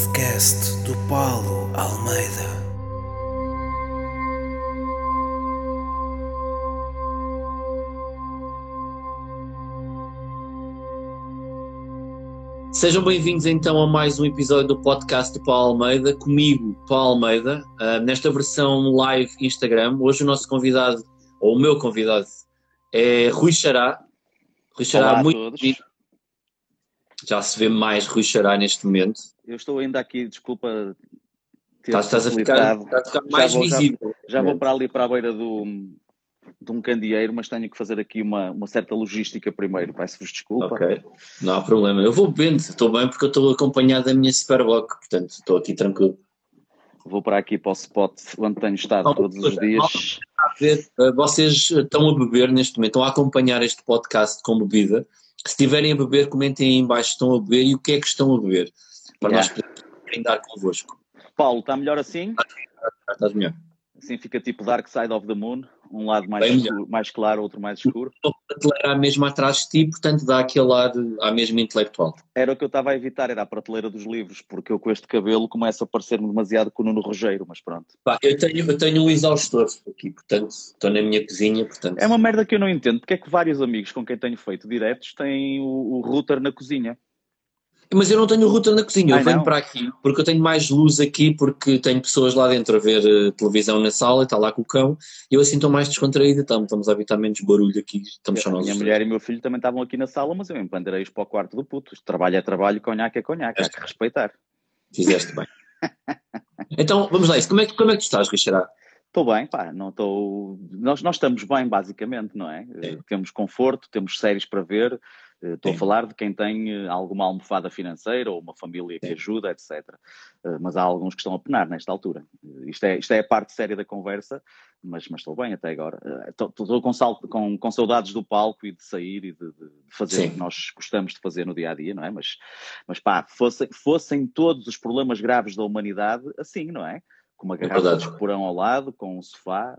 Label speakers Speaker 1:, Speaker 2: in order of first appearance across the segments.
Speaker 1: podcast do Paulo Almeida.
Speaker 2: Sejam bem-vindos então a mais um episódio do podcast do Paulo Almeida, comigo, Paulo Almeida, uh, nesta versão live Instagram. Hoje o nosso convidado, ou o meu convidado, é Rui Xará. Rui Xará,
Speaker 3: Olá a
Speaker 2: muito
Speaker 3: todos.
Speaker 2: Já se vê mais Rui Xará neste momento.
Speaker 3: Eu estou ainda aqui, desculpa.
Speaker 2: Estás, estás a ficar, estás a ficar
Speaker 3: Já
Speaker 2: mais
Speaker 3: vou- já-
Speaker 2: visível.
Speaker 3: Já vou para ali para a beira do, de um candeeiro, mas tenho que fazer aqui uma, uma certa logística primeiro. Peço-vos desculpa.
Speaker 2: Ok, não há problema. Eu vou bebendo, estou bem porque eu estou acompanhado da minha Superboc, portanto estou aqui tranquilo.
Speaker 3: Vou para aqui para o spot onde tenho estado
Speaker 2: Não,
Speaker 3: todos os dias.
Speaker 2: ver, uh, vocês estão a beber neste momento, estão a acompanhar este podcast com bebida. Se estiverem a beber, comentem aí em baixo se estão a beber e o que é que estão a beber, para
Speaker 3: Yeah.
Speaker 2: nós podermos brindar convosco.
Speaker 3: Paulo, está melhor assim?
Speaker 2: Estás melhor?
Speaker 3: Assim fica tipo Dark Side of the Moon. Um lado mais,
Speaker 2: Bem
Speaker 3: escuro- mais claro, outro mais escuro.
Speaker 2: Estou a prateleira mesmo atrás de ti, portanto dá aquele ar à mesma intelectual.
Speaker 3: Era o que eu estava a evitar, era a prateleira dos livros, porque eu com este cabelo começo a parecer-me demasiado com o Nuno Rogério, mas pronto.
Speaker 2: Pá, eu, tenho, eu tenho um exaustor aqui, portanto estou na minha cozinha, portanto.
Speaker 3: É uma merda que eu não entendo. Porque é que vários amigos com quem tenho feito diretos têm o, o router na cozinha?
Speaker 2: Mas eu não tenho router na cozinha, eu
Speaker 3: Ai,
Speaker 2: venho
Speaker 3: não?
Speaker 2: para aqui porque eu tenho mais luz aqui, porque tenho pessoas lá dentro a ver eh, televisão na sala e está lá com o cão, e eu assim estou mais descontraído, estamos, estamos a evitar menos barulho aqui, estamos só
Speaker 3: a
Speaker 2: nós.
Speaker 3: minha mulher e meu filho também estavam aqui na sala, mas eu empandeirei-os para o quarto do puto. Trabalho é trabalho, conhaque é conhaque, há que respeitar.
Speaker 2: Fizeste bem. então, vamos lá, isso. Como é que, como é que tu estás, Richard?
Speaker 3: Estou bem, pá, não estou. Nós, nós estamos bem, basicamente, não é? Eh, Temos conforto, temos séries para ver. Eh, Estou a falar de quem tem eh, alguma almofada financeira ou uma família que
Speaker 2: Sim.
Speaker 3: ajuda, etc. Eh, Mas há alguns que estão a penar nesta altura. Isto é, isto é a parte séria da conversa, mas, mas estou bem até agora. Estou, estou com, com, com saudades do palco e de sair e de, de- fazer
Speaker 2: Sim.
Speaker 3: o que nós gostamos de fazer no dia a dia, não é? Mas, mas pá, fossem, fossem todos os problemas graves da humanidade assim, não é? Com uma garrafa
Speaker 2: verdade.
Speaker 3: de esporão ao lado, com um sofá,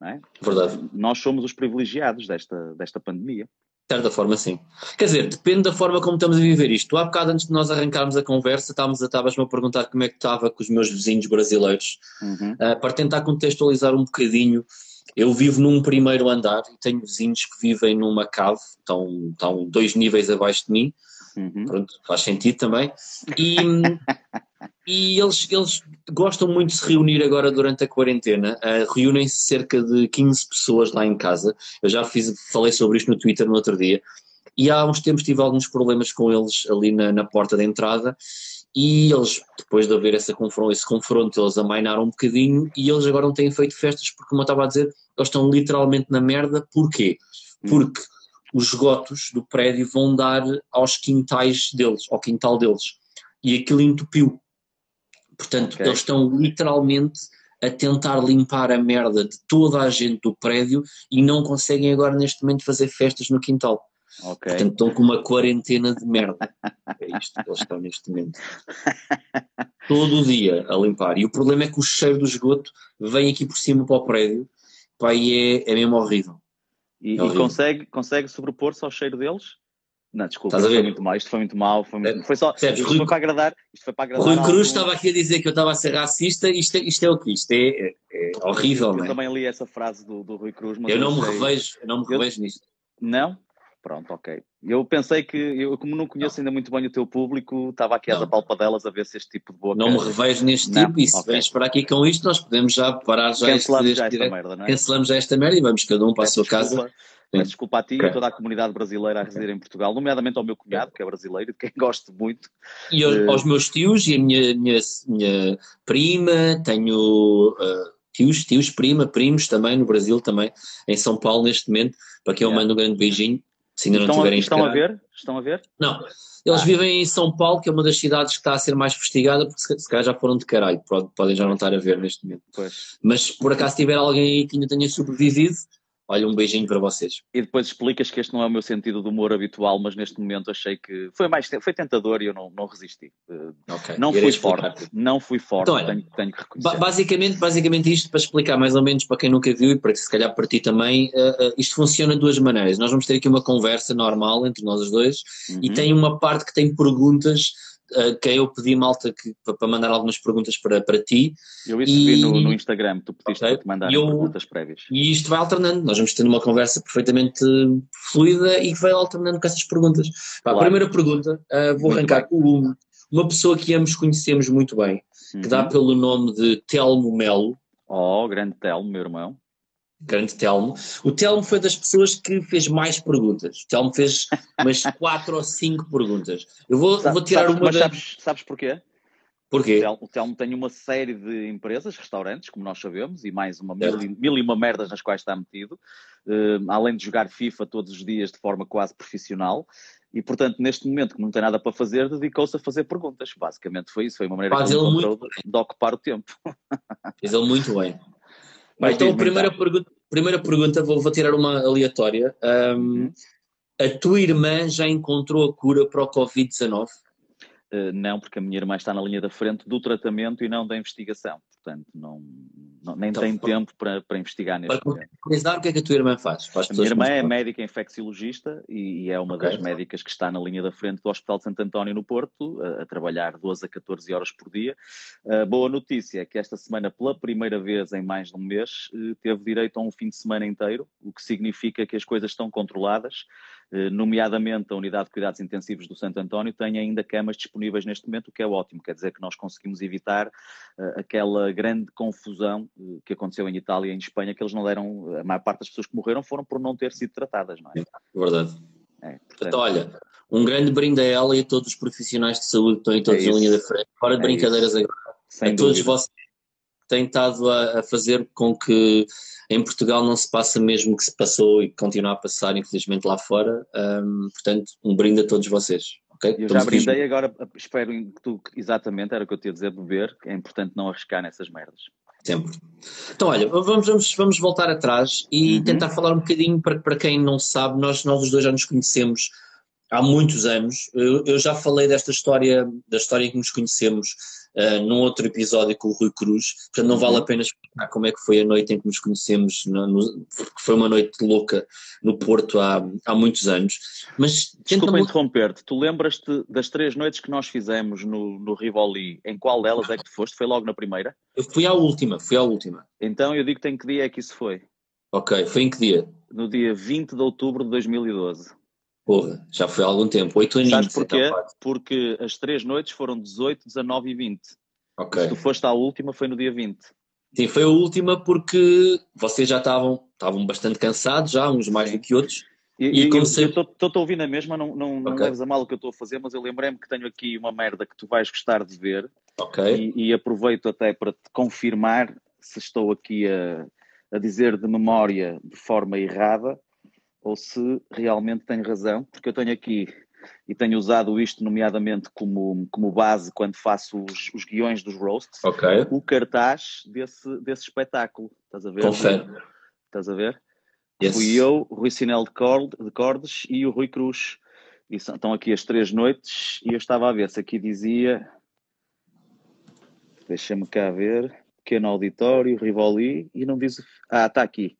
Speaker 3: não é?
Speaker 2: Verdade.
Speaker 3: Nós somos os privilegiados desta, desta pandemia.
Speaker 2: De certa forma, sim. Quer dizer, depende da forma como estamos a viver isto. Há bocado, antes de nós arrancarmos a conversa, estávamos a- estavas-me a perguntar como é que estava com os meus vizinhos brasileiros.
Speaker 3: Uhum.
Speaker 2: Uh, para tentar contextualizar um bocadinho, eu vivo num primeiro andar e tenho vizinhos que vivem numa cave, estão, estão dois níveis abaixo de mim,
Speaker 3: Uhum.
Speaker 2: pronto, faz sentido também. E, e eles, eles gostam muito de se reunir agora durante a quarentena. Uh, Reúnem-se cerca de 15 pessoas lá em casa. Eu já fiz, falei sobre isto no Twitter no outro dia. E há uns tempos tive alguns problemas com eles ali na, na porta de entrada. E eles, depois de haver essa confronto, esse confronto, eles amainaram um bocadinho e eles agora não têm feito festas porque, como eu estava a dizer, eles estão literalmente na merda. Porquê? Porque os esgotos do prédio vão dar aos quintais deles, ao quintal deles. E aquilo entupiu. Portanto,
Speaker 3: Ok.
Speaker 2: eles estão literalmente a tentar limpar a merda de toda a gente do prédio e não conseguem agora neste momento fazer festas no quintal.
Speaker 3: Ok.
Speaker 2: Portanto, estão com uma quarentena de merda. É isto que eles estão neste momento. Todo o dia a limpar. E o problema é que o cheiro do esgoto vem aqui por cima para o prédio. Pá, e é, é mesmo horrível.
Speaker 3: E,
Speaker 2: É
Speaker 3: e
Speaker 2: horrível.
Speaker 3: consegue, consegue sobrepor-se ao cheiro deles? Não, desculpa,
Speaker 2: Estás a
Speaker 3: isto foi
Speaker 2: ver?
Speaker 3: muito mal. Isto foi muito mal. Foi, muito-
Speaker 2: É,
Speaker 3: foi só. Isto
Speaker 2: Rui-
Speaker 3: foi para agradar. Isto foi para agradar.
Speaker 2: Rui Cruz
Speaker 3: algum-
Speaker 2: estava aqui a dizer que eu estava a ser racista. Isto é, isto é o que? Isto é, é- é horrível,
Speaker 3: Eu
Speaker 2: não é?
Speaker 3: também li essa frase do, do Rui Cruz, mas
Speaker 2: Eu não me
Speaker 3: achei-
Speaker 2: revejo, eu não me
Speaker 3: Eu-
Speaker 2: revejo nisto.
Speaker 3: Não? Pronto, ok. Eu pensei que, eu, como não conheço ainda muito bem o teu público, estava aqui às
Speaker 2: Não.
Speaker 3: apalpadelas a ver se este tipo de boca.
Speaker 2: Não me revejo neste
Speaker 3: Não,
Speaker 2: tipo e se
Speaker 3: ok.
Speaker 2: vens para aqui com isto, nós podemos já parar já este,
Speaker 3: Cancelamos
Speaker 2: este
Speaker 3: já esta
Speaker 2: direto.
Speaker 3: merda, não é?
Speaker 2: Cancelamos já esta merda e vamos cada um para a
Speaker 3: Peço
Speaker 2: sua casa.
Speaker 3: Desculpa. Peço desculpa a ti e a toda a comunidade brasileira a residir em Portugal, nomeadamente ao meu cunhado, que é brasileiro, de quem gosto muito.
Speaker 2: E aos,
Speaker 3: Eh.
Speaker 2: aos meus tios e a minha, minha, minha prima, tenho ah, tios, tios, prima, primos também no Brasil, também em São Paulo neste momento, para quem eu mando um grande beijinho, se ainda não
Speaker 3: Estão, a,
Speaker 2: tiverem
Speaker 3: estão a ver? Estão a ver?
Speaker 2: Não, eles
Speaker 3: Ah.
Speaker 2: vivem em São Paulo, que é uma das cidades que está a ser mais investigada, porque se calhar já foram de caralho, pode- podem já não estar a ver neste momento.
Speaker 3: Pois.
Speaker 2: Mas por acaso tiver alguém aí que ainda tenha sobrevivido, olha, um beijinho para vocês.
Speaker 3: E depois explicas que este não é o meu sentido de humor habitual, mas neste momento achei que foi mais foi tentador e eu não, não resisti. Eh,
Speaker 2: Ok.
Speaker 3: Não fui forte, não fui forte,
Speaker 2: Então, olha,
Speaker 3: tenho, tenho que reconhecer.
Speaker 2: basicamente, basicamente isto, para explicar mais ou menos para quem nunca viu e para que se calhar para ti também, eh, eh, isto funciona de duas maneiras. Nós vamos ter aqui uma conversa normal entre nós os dois e
Speaker 3: Uhum.
Speaker 2: tem uma parte que tem perguntas uh, quem eu pedi, malta, que, para mandar algumas perguntas para, para ti.
Speaker 3: Eu isso e... vi no, no Instagram, tu pediste okay. para te mandar eu... perguntas prévias.
Speaker 2: E isto vai alternando, nós vamos tendo uma conversa perfeitamente fluida e que vai alternando com essas perguntas. Pá, claro. A primeira pergunta, uh, vou muito arrancar com uma pessoa que ambos conhecemos muito bem, uhum. que dá uhum. pelo nome de Telmo Melo.
Speaker 3: Oh, grande Telmo, meu irmão
Speaker 2: grande Telmo. O Telmo foi das pessoas que fez mais perguntas. O Telmo fez umas quatro ou cinco perguntas. Eu vou, Sabe, vou tirar
Speaker 3: sabes,
Speaker 2: uma.
Speaker 3: Mas da... sabes, sabes porquê?
Speaker 2: Porquê?
Speaker 3: O Telmo tem uma série de empresas, restaurantes, como nós sabemos, e mais uma mil, mil e uma merdas nas quais está metido, uh, além de jogar FIFA todos os dias de forma quase profissional. E, portanto, neste momento, que não tem nada para fazer, dedicou-se a fazer perguntas. Basicamente foi isso, foi uma maneira
Speaker 2: Faz
Speaker 3: que ele
Speaker 2: encontrou
Speaker 3: de, de ocupar o tempo.
Speaker 2: Fez ele muito bem. Mas então, a primeira pergunta, primeira pergunta, vou, vou tirar uma aleatória. Um, uhum. a tua irmã já encontrou a cura para o Covid-19?
Speaker 3: Uh, não, porque a minha irmã está na linha da frente do tratamento e não da investigação. Portanto, não, não nem então, tem tempo para, para investigar neste
Speaker 2: para momento. Para o que é que a tua irmã faz?
Speaker 3: a minha irmã é médica infecciologista e, e é uma okay. das médicas que está na linha da frente do Hospital de Santo António no Porto, a, a trabalhar 12 a 14 horas por dia. A boa notícia é que esta semana, pela primeira vez em mais de um mês, eh, teve direito a um fim de semana inteiro, o que significa que as coisas estão controladas eh, nomeadamente a Unidade de Cuidados Intensivos do Santo António, tem ainda camas disponíveis neste momento, o que é ótimo, quer dizer que nós conseguimos evitar uh, aquela grande confusão uh, que aconteceu em Itália e em Espanha, que eles não deram, a maior parte das pessoas que morreram foram por não ter sido tratadas, não é?
Speaker 2: Verdade. É, portanto, então, olha, um grande brinde a ela e a todos os profissionais de saúde que estão em todos é a linha da frente. Fora de é brincadeiras isso. agora. Sem a todos vocês têm estado a, a, fazer com que em Portugal não se passa mesmo que se passou e que continua a passar, infelizmente, lá fora. Um, portanto, um brinde a todos vocês. Okay?
Speaker 3: Eu já brindei, agora espero que tu, exatamente, era o que eu te ia dizer, beber, que é importante não arriscar nessas merdas.
Speaker 2: Sempre. Então, olha, vamos, vamos, vamos voltar atrás e uhum. tentar falar um bocadinho para, para quem não sabe, nós, nós os dois já nos conhecemos há muitos anos. Eu, eu já falei desta história, da história em que nos conhecemos uh, num outro episódio com o Rui Cruz, portanto não vale a uhum. pena explicar como é que foi a noite em que nos conhecemos, no, no, porque foi uma noite louca no Porto há, há muitos anos. Mas
Speaker 3: Desculpa interromper-te, tu lembras-te das três noites que nós fizemos no, no Rivoli, em qual delas é que tu foste? Foi logo na primeira?
Speaker 2: Eu fui à última, fui à última.
Speaker 3: Então eu digo-te em que dia é que isso foi?
Speaker 2: Ok, foi em que dia?
Speaker 3: No dia 20 de outubro de 2012.
Speaker 2: Porra, já foi há algum tempo, oito anos.
Speaker 3: Sabes porquê? Então, Porque as três noites foram 18, 19 e 20. Ok. Se tu foste à última, foi no dia 20.
Speaker 2: Sim, foi a última porque vocês já estavam, estavam bastante cansados, já, uns mais do que outros.
Speaker 3: E, e, e comecei... eu estou a ouvir na mesma, não, não, okay. não leves a mal o que eu estou a fazer, mas eu lembrei-me que tenho aqui uma merda que tu vais gostar de ver.
Speaker 2: Ok.
Speaker 3: E, e aproveito até para te confirmar se estou aqui a, a dizer de memória de forma errada ou se realmente tenho razão, porque eu tenho aqui e tenho usado isto nomeadamente como, como base quando faço os, os guiões dos roasts,
Speaker 2: okay.
Speaker 3: o cartaz desse, desse espetáculo. Estás a ver?
Speaker 2: Confere.
Speaker 3: Estás a ver? Yes. Fui eu, o Rui Sinel de, Cord, de Cordes e o Rui Cruz. E são, estão aqui as três noites e eu estava a ver se aqui dizia. Deixa-me cá ver. Pequeno auditório, Rivoli, e não diz. Ah, está aqui.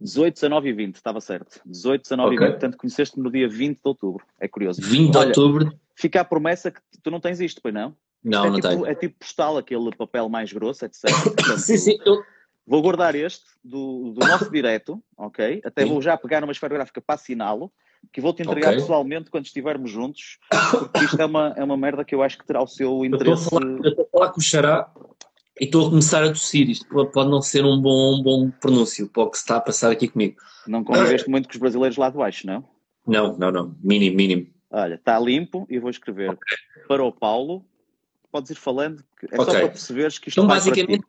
Speaker 3: 18, 19 e 20, estava certo. 18, 19 okay. e 20, portanto conheceste-me no dia 20 de outubro. É curioso.
Speaker 2: 20 de Olha, outubro.
Speaker 3: Fica a promessa que tu não tens isto, pois não?
Speaker 2: Não,
Speaker 3: é
Speaker 2: não
Speaker 3: tipo,
Speaker 2: tenho.
Speaker 3: É tipo postal, aquele papel mais grosso, etc. Portanto,
Speaker 2: sim, sim. Eu...
Speaker 3: Vou guardar este do, do nosso direto, ok? Até sim. vou já pegar numa esfera gráfica para assiná-lo, que vou-te entregar okay. pessoalmente quando estivermos juntos, porque isto é uma, é uma merda que eu acho que terá o seu interesse.
Speaker 2: Eu estou a falar com o Xará e estou a começar a tossir. Isto pode não ser um bom, um bom pronúncio para o que se está a passar aqui comigo.
Speaker 3: Não conviveste muito com os brasileiros lá de baixo, não?
Speaker 2: Não, não, não. Mínimo, mínimo.
Speaker 3: Olha, está limpo e vou escrever okay. para o Paulo. Podes ir falando, é okay. só para perceberes que isto
Speaker 2: então, basicamente,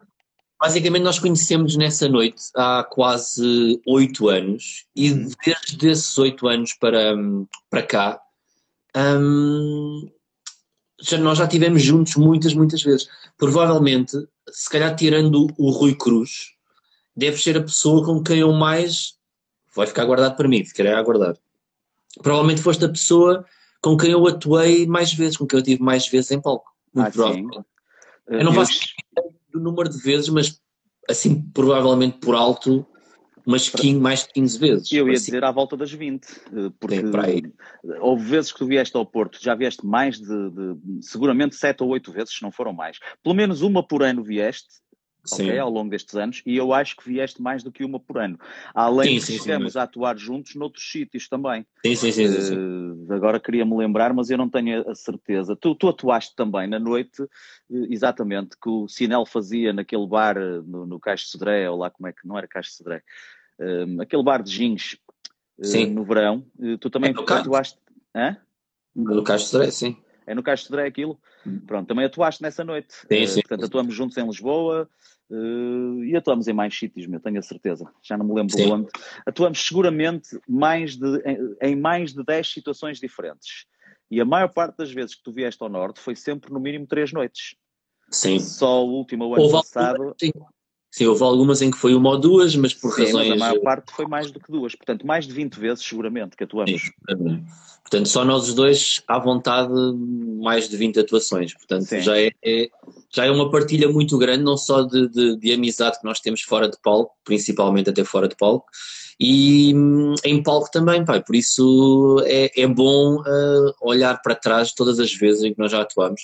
Speaker 2: basicamente nós conhecemos nessa noite há quase oito anos e uhum. desde esses oito anos para, para cá hum, já, nós já estivemos juntos muitas, muitas vezes. Provavelmente, se calhar tirando o Rui Cruz, deve ser a pessoa com quem eu mais. Vai ficar guardado para mim, ficarei a aguardar. Provavelmente foste a pessoa com quem eu atuei mais vezes, com quem eu tive mais vezes em palco. Muito ah, provavelmente. Sim. Eu não faço do número de vezes, mas assim, provavelmente por alto, umas 15, mais de 15 vezes.
Speaker 3: Eu ia
Speaker 2: assim.
Speaker 3: dizer à volta das 20, eh, porque
Speaker 2: Sim,
Speaker 3: houve vezes que tu vieste ao Porto, já vieste mais de, de- seguramente 7 ou 8 vezes, se não foram mais. Pelo menos uma por ano vieste,
Speaker 2: Sim.
Speaker 3: ok, ao longo destes anos, e eu acho que vieste mais do que uma por ano. Além
Speaker 2: Sim,
Speaker 3: de
Speaker 2: sim, sim,
Speaker 3: a atuar juntos noutros sítios também.
Speaker 2: Sim, sim, sim. sim, sim.
Speaker 3: Eh, agora queria-me lembrar, mas eu não tenho a certeza. Tu, tu atuaste também na noite, eh, exatamente, que o Sinel fazia naquele bar eh, no, no Caixo de Sodré, ou lá como é que, não era Caixo de Sodré, eh, aquele bar de gins eh,
Speaker 2: Sim.
Speaker 3: no verão. Tu também
Speaker 2: É no Caixo.
Speaker 3: atuaste. Hã?
Speaker 2: No Castro Sodré, sim.
Speaker 3: É no Caixo de Sodré aquilo? Pronto, também atuaste nessa noite.
Speaker 2: Sim,
Speaker 3: Eh,
Speaker 2: sim,
Speaker 3: portanto,
Speaker 2: sim.
Speaker 3: atuamos juntos em Lisboa eh, e atuamos em mais sítios, meu, tenho a certeza. Já não me lembro
Speaker 2: Sim.
Speaker 3: onde. Atuamos seguramente mais de, em, em mais de 10 situações diferentes. E a maior parte das vezes que tu vieste ao Norte foi sempre no mínimo três noites.
Speaker 2: Sim.
Speaker 3: Só o último ano
Speaker 2: Houve
Speaker 3: passado.
Speaker 2: algumas, sim. Houve algumas em que foi uma ou duas, mas por
Speaker 3: Sim, mas
Speaker 2: razões.
Speaker 3: a maior parte foi mais do que duas. Portanto, mais de 20 vezes, seguramente, que atuamos.
Speaker 2: Sim. Portanto, só nós os dois, à vontade, mais de 20 atuações. Portanto,
Speaker 3: Sim.
Speaker 2: já é, é- já é uma partilha muito grande, não só de, de- de amizade que nós temos fora de palco, principalmente até fora de palco, e hum, em palco também, pai. Por isso é, é bom ah, olhar para trás todas as vezes em que nós já atuamos.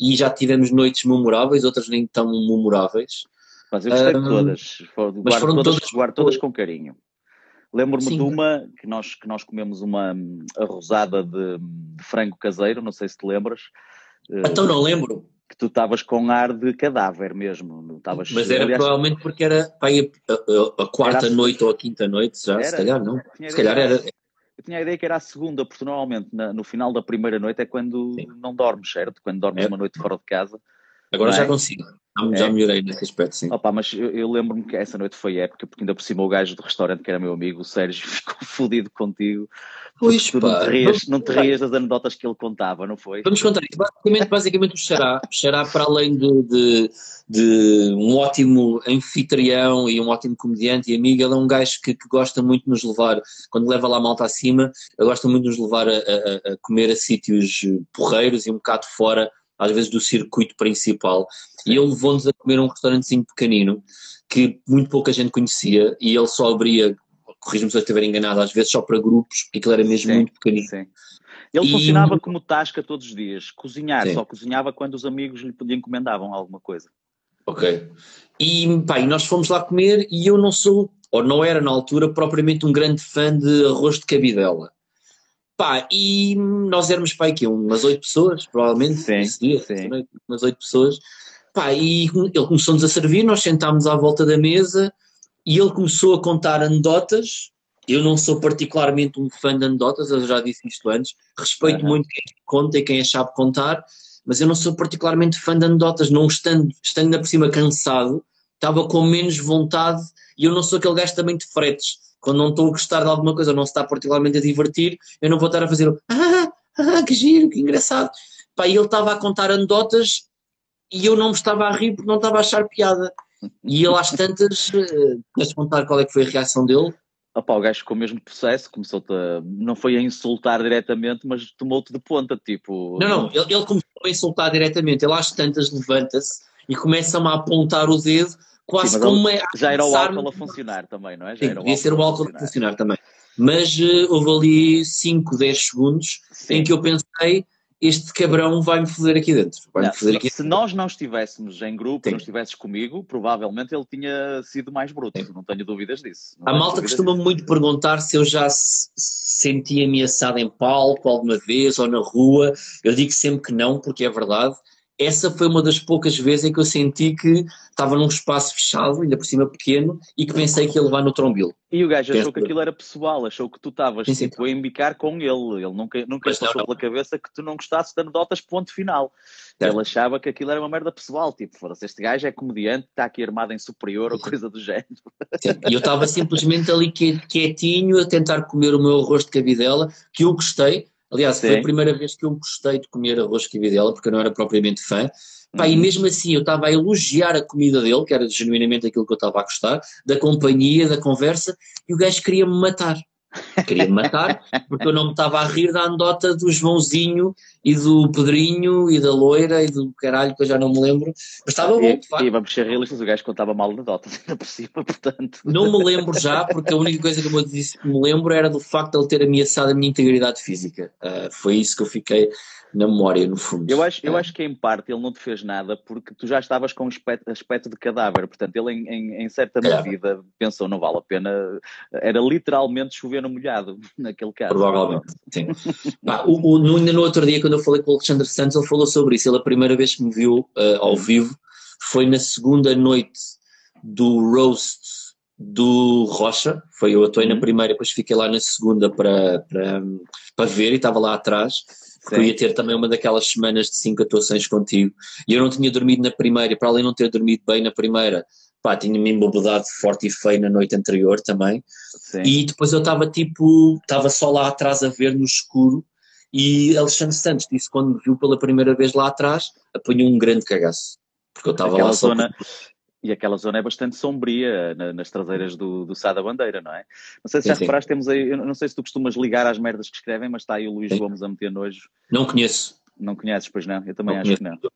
Speaker 2: E já tivemos noites memoráveis, outras nem tão memoráveis.
Speaker 3: Mas eu gostei de todas. Guardo
Speaker 2: mas foram
Speaker 3: todas,
Speaker 2: todas-
Speaker 3: guardo todas com carinho. Lembro-me de uma que nós, que nós comemos uma arrosada de, de frango caseiro, não sei se te lembras.
Speaker 2: Então não lembro,
Speaker 3: Que tu estavas com ar de cadáver mesmo. não Estavas,
Speaker 2: mas era
Speaker 3: aliás,
Speaker 2: provavelmente porque era pai, a, a- a quarta
Speaker 3: a-
Speaker 2: noite ou a quinta noite, já, se
Speaker 3: Era.
Speaker 2: calhar não. Se calhar era.
Speaker 3: Eu tinha a ideia que era a segunda, porque normalmente na- no final da primeira noite é quando
Speaker 2: Sim.
Speaker 3: não dormes, certo? Quando dormes
Speaker 2: É.
Speaker 3: uma noite fora de casa.
Speaker 2: Agora
Speaker 3: Não
Speaker 2: já consigo. Já, já
Speaker 3: É.
Speaker 2: melhorei nesse aspecto, sim.
Speaker 3: Opa, mas eu, eu lembro-me que essa noite foi épica, porque ainda por cima o gajo do restaurante, que era meu amigo, o Sérgio, ficou fodido contigo.
Speaker 2: Pois,
Speaker 3: Tu não
Speaker 2: pá.
Speaker 3: te, rias, não te rias das anedotas que ele contava, não foi?
Speaker 2: Vamos contar isso. Basicamente, basicamente o Xará, o Xará para além de, de- de um ótimo anfitrião e um ótimo comediante e amigo, ele é um gajo que, que gosta muito de nos levar, quando leva lá a malta acima, ele gosta muito de nos levar a, a- a comer a sítios porreiros e um bocado fora, às vezes, do circuito principal. E ele levou-nos a comer a um restaurantezinho pequenino, que muito pouca gente conhecia, e ele só abria, corrijo-me se eu estiver enganado, às vezes só para grupos, porque aquilo era mesmo
Speaker 3: Sim.
Speaker 2: muito pequenino.
Speaker 3: Sim. Ele
Speaker 2: E-
Speaker 3: funcionava como tasca todos os dias. Cozinhar,
Speaker 2: Sim.
Speaker 3: só cozinhava quando os amigos lhe lhe encomendavam alguma coisa.
Speaker 2: Ok. E, pá, e nós fomos lá comer e eu não sou, ou não era na altura, propriamente um grande fã de arroz de cabidela. Pá, e nós éramos, pá, aqui umas oito pessoas, provavelmente,
Speaker 3: Sim,
Speaker 2: dia,
Speaker 3: sim.
Speaker 2: umas oito pessoas. Pá, e ele começou-nos a servir, nós sentámos à volta da mesa e ele começou a contar anedotas. Eu não sou particularmente um fã de anedotas, eu já disse isto antes. Respeito
Speaker 3: Aham.
Speaker 2: muito quem conta e quem é sabe contar, mas eu não sou particularmente fã de anedotas. Não estando, estando por cima cansado, estava com menos vontade e eu não sou aquele gajo também de fretes. Quando não estou a gostar de alguma coisa ou não se está particularmente a divertir, eu não vou estar a fazer o ah, ah, que giro, que engraçado. Pá, e ele estava a contar anedotas e eu não me estava a rir porque não estava a achar piada. E ele às tantas, eh, queres contar qual é que foi a reação dele?
Speaker 3: Opa, o gajo o mesmo processo, começou-te a, não foi a insultar diretamente, mas tomou-te de ponta, tipo...
Speaker 2: Não, não, ele, ele começou a insultar diretamente, ele às tantas levanta-se e começa-me a apontar o dedo, quase
Speaker 3: Sim, mas
Speaker 2: como é
Speaker 3: Já era o álcool a funcionar também, não é? Já
Speaker 2: Sim, podia ser o álcool a
Speaker 3: funcionar.
Speaker 2: também. Mas eh, houve ali 5, 10 segundos
Speaker 3: Sim.
Speaker 2: em que eu pensei, este cabrão vai-me foder aqui dentro. Vai-me foder
Speaker 3: se,
Speaker 2: aqui
Speaker 3: se nós não estivéssemos em grupo,
Speaker 2: Sim.
Speaker 3: não estivesses comigo, provavelmente ele tinha sido mais bruto, não tenho dúvidas disso. Não
Speaker 2: A malta costuma
Speaker 3: disso.
Speaker 2: muito perguntar se eu já se senti ameaçado em palco alguma vez ou na rua. Eu digo sempre que não, porque é verdade. Essa foi uma das poucas vezes em que eu senti que estava num espaço fechado, ainda por cima pequeno, e que pensei que ia levar no trombilo.
Speaker 3: E o gajo achou que aquilo era pessoal, achou que tu estavas tipo, a embicar com ele. Ele nunca, nunca
Speaker 2: Mas
Speaker 3: passou
Speaker 2: não.
Speaker 3: pela cabeça que tu não gostasses de anedotas, ponto final.
Speaker 2: Certo.
Speaker 3: Ele achava que aquilo era uma merda pessoal, tipo, foda-se, este gajo é comediante, está aqui armado em superior ou coisa do género.
Speaker 2: E eu estava simplesmente ali quietinho a tentar comer o meu arroz de cabidela, que eu gostei. Aliás, foi
Speaker 3: Sim.
Speaker 2: a primeira vez que eu gostei de comer arroz de cabidela, porque eu não era propriamente fã. Pá, E
Speaker 3: Uhum.
Speaker 2: mesmo assim eu estava a elogiar a comida dele, que era genuinamente aquilo que eu estava a gostar, da companhia, da conversa, e o gajo queria-me matar. Queria me matar, porque eu não me estava a rir da anedota do Joãozinho e do Pedrinho e da Loira e do caralho que eu já não me lembro. Mas estava bom, de
Speaker 3: facto. E vamos ser realistas, o gajo contava mal anedotas ainda por cima, portanto.
Speaker 2: Não me lembro já, porque a única coisa que eu me lembro era do facto de ele ter ameaçado a minha integridade física. Uh, foi isso que eu fiquei na memória, no fundo.
Speaker 3: Eu acho, eu é. acho que em parte ele não te fez nada porque tu já estavas com aspecto, aspecto de cadáver, portanto ele em, em, em certa medida pensou não vale a pena, era literalmente chover no molhado naquele caso.
Speaker 2: Provavelmente, sim. ah, o, o, no, ainda no outro dia quando eu falei com o Alexandre Santos ele falou sobre isso, ele a primeira vez que me viu uh, ao vivo foi na segunda noite do roast do Rocha, foi eu atuei uhum. na primeira, depois fiquei lá na segunda para, para, para ver e estava lá atrás porque eu ia ter também uma daquelas semanas de cinco atuações contigo. E eu não tinha dormido na primeira, e para além de não ter dormido bem na primeira, pá, tinha-me embobedado forte e feio na noite anterior também. Sim. E depois eu estava tipo, estava só lá atrás a ver no escuro. E Alexandre Santos disse quando me viu pela primeira vez lá atrás, apanhou um grande cagaço. Porque eu estava lá
Speaker 3: só. E aquela zona é bastante sombria na, nas traseiras do, do Sá da Bandeira, não é? Não sei se já sim, reparaste, temos aí, não sei se tu costumas ligar às merdas que escrevem, mas está aí o Luís sim. Gomes a meter nojo.
Speaker 2: Não conheço.
Speaker 3: Não conheces, pois não? Eu também não acho conheço. que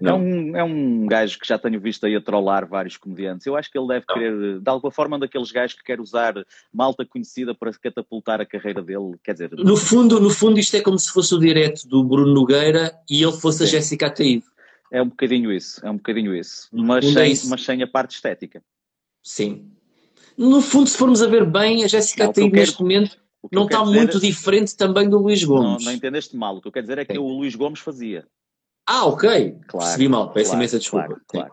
Speaker 3: não. não. É, um, é um gajo que já tenho visto aí a trollar vários comediantes. Eu acho que ele deve não. querer, de alguma forma, um daqueles gajos que quer usar malta conhecida para catapultar a carreira dele. Quer dizer,
Speaker 2: no fundo, no fundo, isto é como se fosse o direto do Bruno Nogueira e ele fosse sim. a Jéssica Ataíde.
Speaker 3: É um bocadinho isso, é um bocadinho isso. Mas, sem, é mas sem a parte estética.
Speaker 2: Sim. No fundo, se formos a ver bem, a Jéssica Ataíde neste momento não está muito é... diferente também do Luís Gomes.
Speaker 3: Não, não entendeste mal. O que eu quero dizer é que o Luís Gomes fazia.
Speaker 2: Ah, ok. Claro, Percebi mal. Peço claro, imensa desculpa. Claro, claro.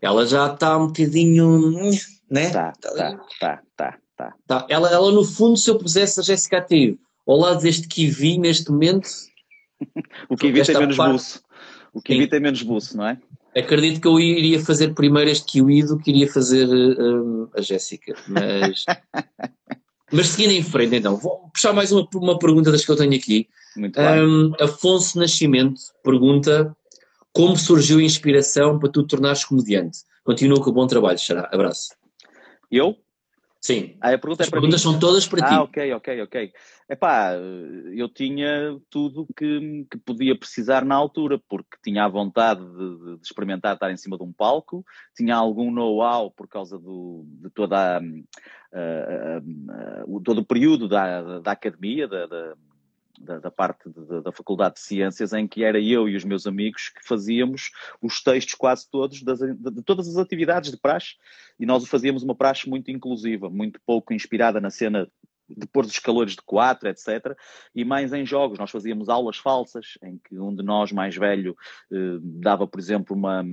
Speaker 2: Ela já está um bocadinho. Né?
Speaker 3: Tá, tá, tá, tá, tá.
Speaker 2: tá. Ela, ela, no fundo, se eu pusesse a Jéssica Ataíde ao lado deste Kiwi neste momento.
Speaker 3: o Kiwi tem menos parte... O Kiwi tem menos buço, não é?
Speaker 2: Acredito que eu iria fazer primeiro este Kiwi do que iria fazer um, a Jéssica, mas. mas seguindo em frente, então, vou puxar mais uma, uma pergunta das que eu tenho aqui.
Speaker 3: Muito bem. Um,
Speaker 2: Afonso Nascimento pergunta como surgiu a inspiração para tu tornares comediante? Continua com o bom trabalho, Xará. Abraço.
Speaker 3: Eu?
Speaker 2: Sim.
Speaker 3: Ah, a pergunta
Speaker 2: As
Speaker 3: é
Speaker 2: perguntas
Speaker 3: mim.
Speaker 2: são todas para
Speaker 3: ah,
Speaker 2: ti.
Speaker 3: Ah, ok, ok, ok. Epá, eu tinha tudo que, que podia precisar na altura, porque tinha a vontade de, de experimentar estar em cima de um palco, tinha algum know-how por causa do, de toda a, uh, uh, todo o período da, da, da academia, da, da da, da parte de, da Faculdade de Ciências, em que era eu e os meus amigos que fazíamos os textos quase todos das, de, de, todas as atividades de praxe, e nós fazíamos uma praxe muito inclusiva, muito pouco inspirada na cena de pôr os calores de quatro, etc. E mais em jogos, nós fazíamos aulas falsas, em que um de nós mais velho eh, dava, por exemplo, uma,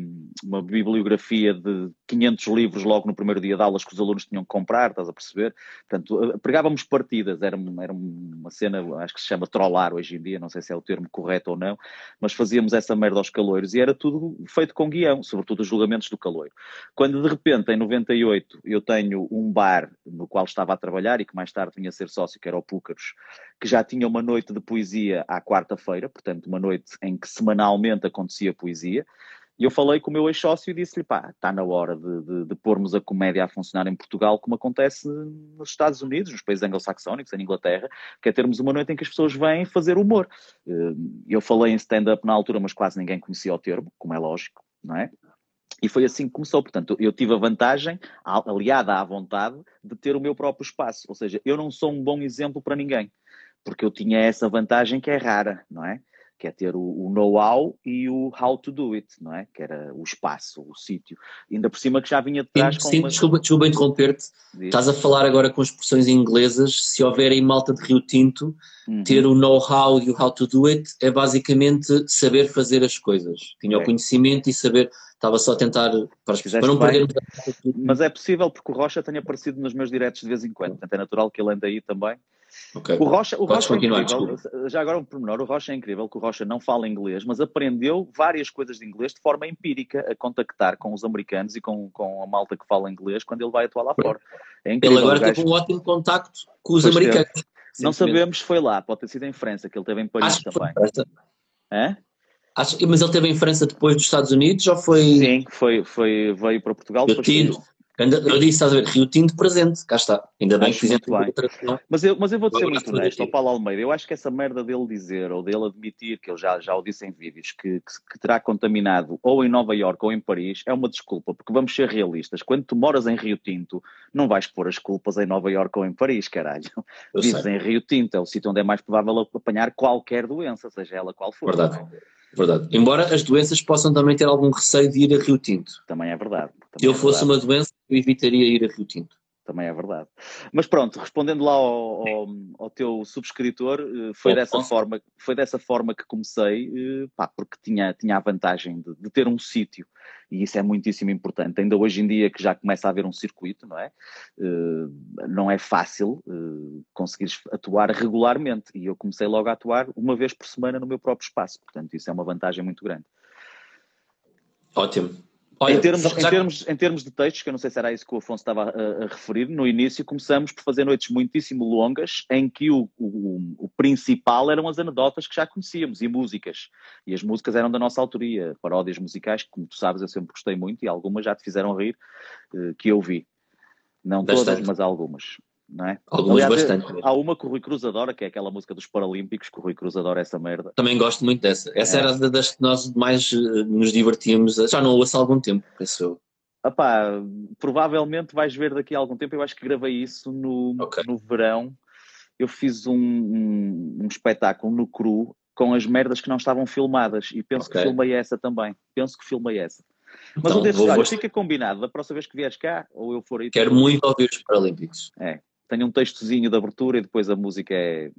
Speaker 3: uma bibliografia de 500 livros logo no primeiro dia de aulas que os alunos tinham que comprar, estás a perceber? Portanto, eh, pregávamos partidas, era, era uma cena, acho que se chama trollar hoje em dia, não sei se é o termo correto ou não, mas fazíamos essa merda aos caloiros e era tudo feito com guião, sobretudo os julgamentos do caloiro. Quando de repente, em 98, eu tenho um bar no qual estava a trabalhar e que mais tarde vinha ser sócio, que era o Púcaros, que já tinha uma noite de poesia à quarta-feira, portanto, uma noite em que semanalmente acontecia poesia. E eu falei com o meu ex-sócio e disse-lhe: pá, está na hora de, de, de, pormos a comédia a funcionar em Portugal, como acontece nos Estados Unidos, nos países anglo-saxónicos, em Inglaterra, que é termos uma noite em que as pessoas vêm fazer humor. Eh, eu falei em stand-up na altura, mas quase ninguém conhecia o termo, como é lógico, não é? E foi assim que começou. Portanto, eu tive a vantagem, aliada à vontade, de ter o meu próprio espaço. Ou seja, eu não sou um bom exemplo para ninguém, porque eu tinha essa vantagem que é rara, não é? Que é ter o, o know-how e o how to do it, não é? Que era o espaço, o sítio. Ainda por cima que já vinha de trás
Speaker 2: sim, com. Sim, uma... desculpa, desculpa interromper-te. Estás a falar agora com expressões inglesas. Se houver em malta de Rio Tinto, uhum. ter o know-how e o how to do it é basicamente saber fazer as coisas. Tinha o conhecimento e saber Estava só a tentar para, para não perder.
Speaker 3: Mas é possível porque o Rocha tenha aparecido nos meus diretos de vez em quando. Portanto, é natural que ele ande aí também.
Speaker 2: Okay.
Speaker 3: O Rocha, o Rocha é incrível, já agora um pormenor, o Rocha é incrível que o Rocha não fala inglês, mas aprendeu várias coisas de inglês de forma empírica a contactar com os americanos e com, com a malta que fala inglês quando ele vai atuar lá fora.
Speaker 2: É incrível, ele agora tem um ótimo contacto com os pois americanos.
Speaker 3: Não sabemos se foi lá, pode ter sido em França, que ele teve em Paris Acho também. É?
Speaker 2: Acho, mas ele teve em França depois dos Estados Unidos ou foi.
Speaker 3: Sim, foi, foi, veio para Portugal.
Speaker 2: Eu tive, Eu disse, estás a ver, Rio Tinto presente, cá está. Ainda bem
Speaker 3: Acho
Speaker 2: que fizemos
Speaker 3: bem.
Speaker 2: outra
Speaker 3: Mas eu, mas eu vou-te ser muito honesto, ao Paulo Almeida, eu acho que essa merda dele dizer, ou dele admitir, que ele já, já o disse em vídeos, que, que, que terá contaminado ou em Nova Iorque ou em Paris, é uma desculpa, porque vamos ser realistas, quando tu moras em Rio Tinto, não vais pôr as culpas em Nova Iorque ou em Paris, caralho.
Speaker 2: Eu
Speaker 3: Vives em Rio Tinto, é o sítio onde é mais provável apanhar qualquer doença, seja ela qual for.
Speaker 2: Verdade. Verdade. Embora as doenças possam também ter algum receio de ir a Rio Tinto.
Speaker 3: Também é verdade.
Speaker 2: Se eu
Speaker 3: é
Speaker 2: fosse
Speaker 3: verdade.
Speaker 2: uma doença, eu evitaria ir a Rio Tinto.
Speaker 3: Também é verdade. Mas pronto, respondendo lá ao, ao, ao teu subscritor, eh, foi dessa, forma, foi dessa forma que comecei, eh, pá, porque tinha, tinha a vantagem de, de ter um sítio, e isso é muitíssimo importante. Ainda hoje em dia que já começa a haver um circuito, não é? Eh, Não é fácil conseguires atuar regularmente, e eu comecei logo a atuar uma vez por semana no meu próprio espaço, portanto isso é uma vantagem muito grande.
Speaker 2: Ótimo. Olha,
Speaker 3: em, termos,
Speaker 2: já-
Speaker 3: em, termos, em termos de textos, que eu não sei se era isso que o Afonso estava a, a referir, no início começamos por fazer noites muitíssimo longas, em que o, o, o principal eram as anedotas que já conhecíamos e músicas. E as músicas eram da nossa autoria, paródias musicais, que, como tu sabes, eu sempre gostei muito e algumas já te fizeram rir, eh, que eu vi. Não todas,
Speaker 2: Bastante.
Speaker 3: mas algumas. É?
Speaker 2: Algumas
Speaker 3: Aliás,
Speaker 2: bastante.
Speaker 3: Há uma que o Rui Cruz adora, que é aquela música dos Paralímpicos, que o Rui Cruz adora essa merda.
Speaker 2: Também gosto muito dessa. Essa
Speaker 3: É.
Speaker 2: era da- das que nós mais eh, nos divertíamos. Já não ouço há algum tempo, penso eu.
Speaker 3: Epá, provavelmente vais ver daqui a algum tempo. Eu acho que gravei isso no,
Speaker 2: Ok.
Speaker 3: no verão. Eu fiz um, um, um espetáculo no cru com as merdas que não estavam filmadas e penso
Speaker 2: Ok.
Speaker 3: que filmei essa também. Penso que filmei essa. Mas
Speaker 2: Então,
Speaker 3: um desses,
Speaker 2: vou-
Speaker 3: fica combinado. Da próxima vez que vieres cá, ou eu for aí,
Speaker 2: Quero muito ouvir os Paralímpicos.
Speaker 3: Tenho um textozinho de abertura e depois a música é,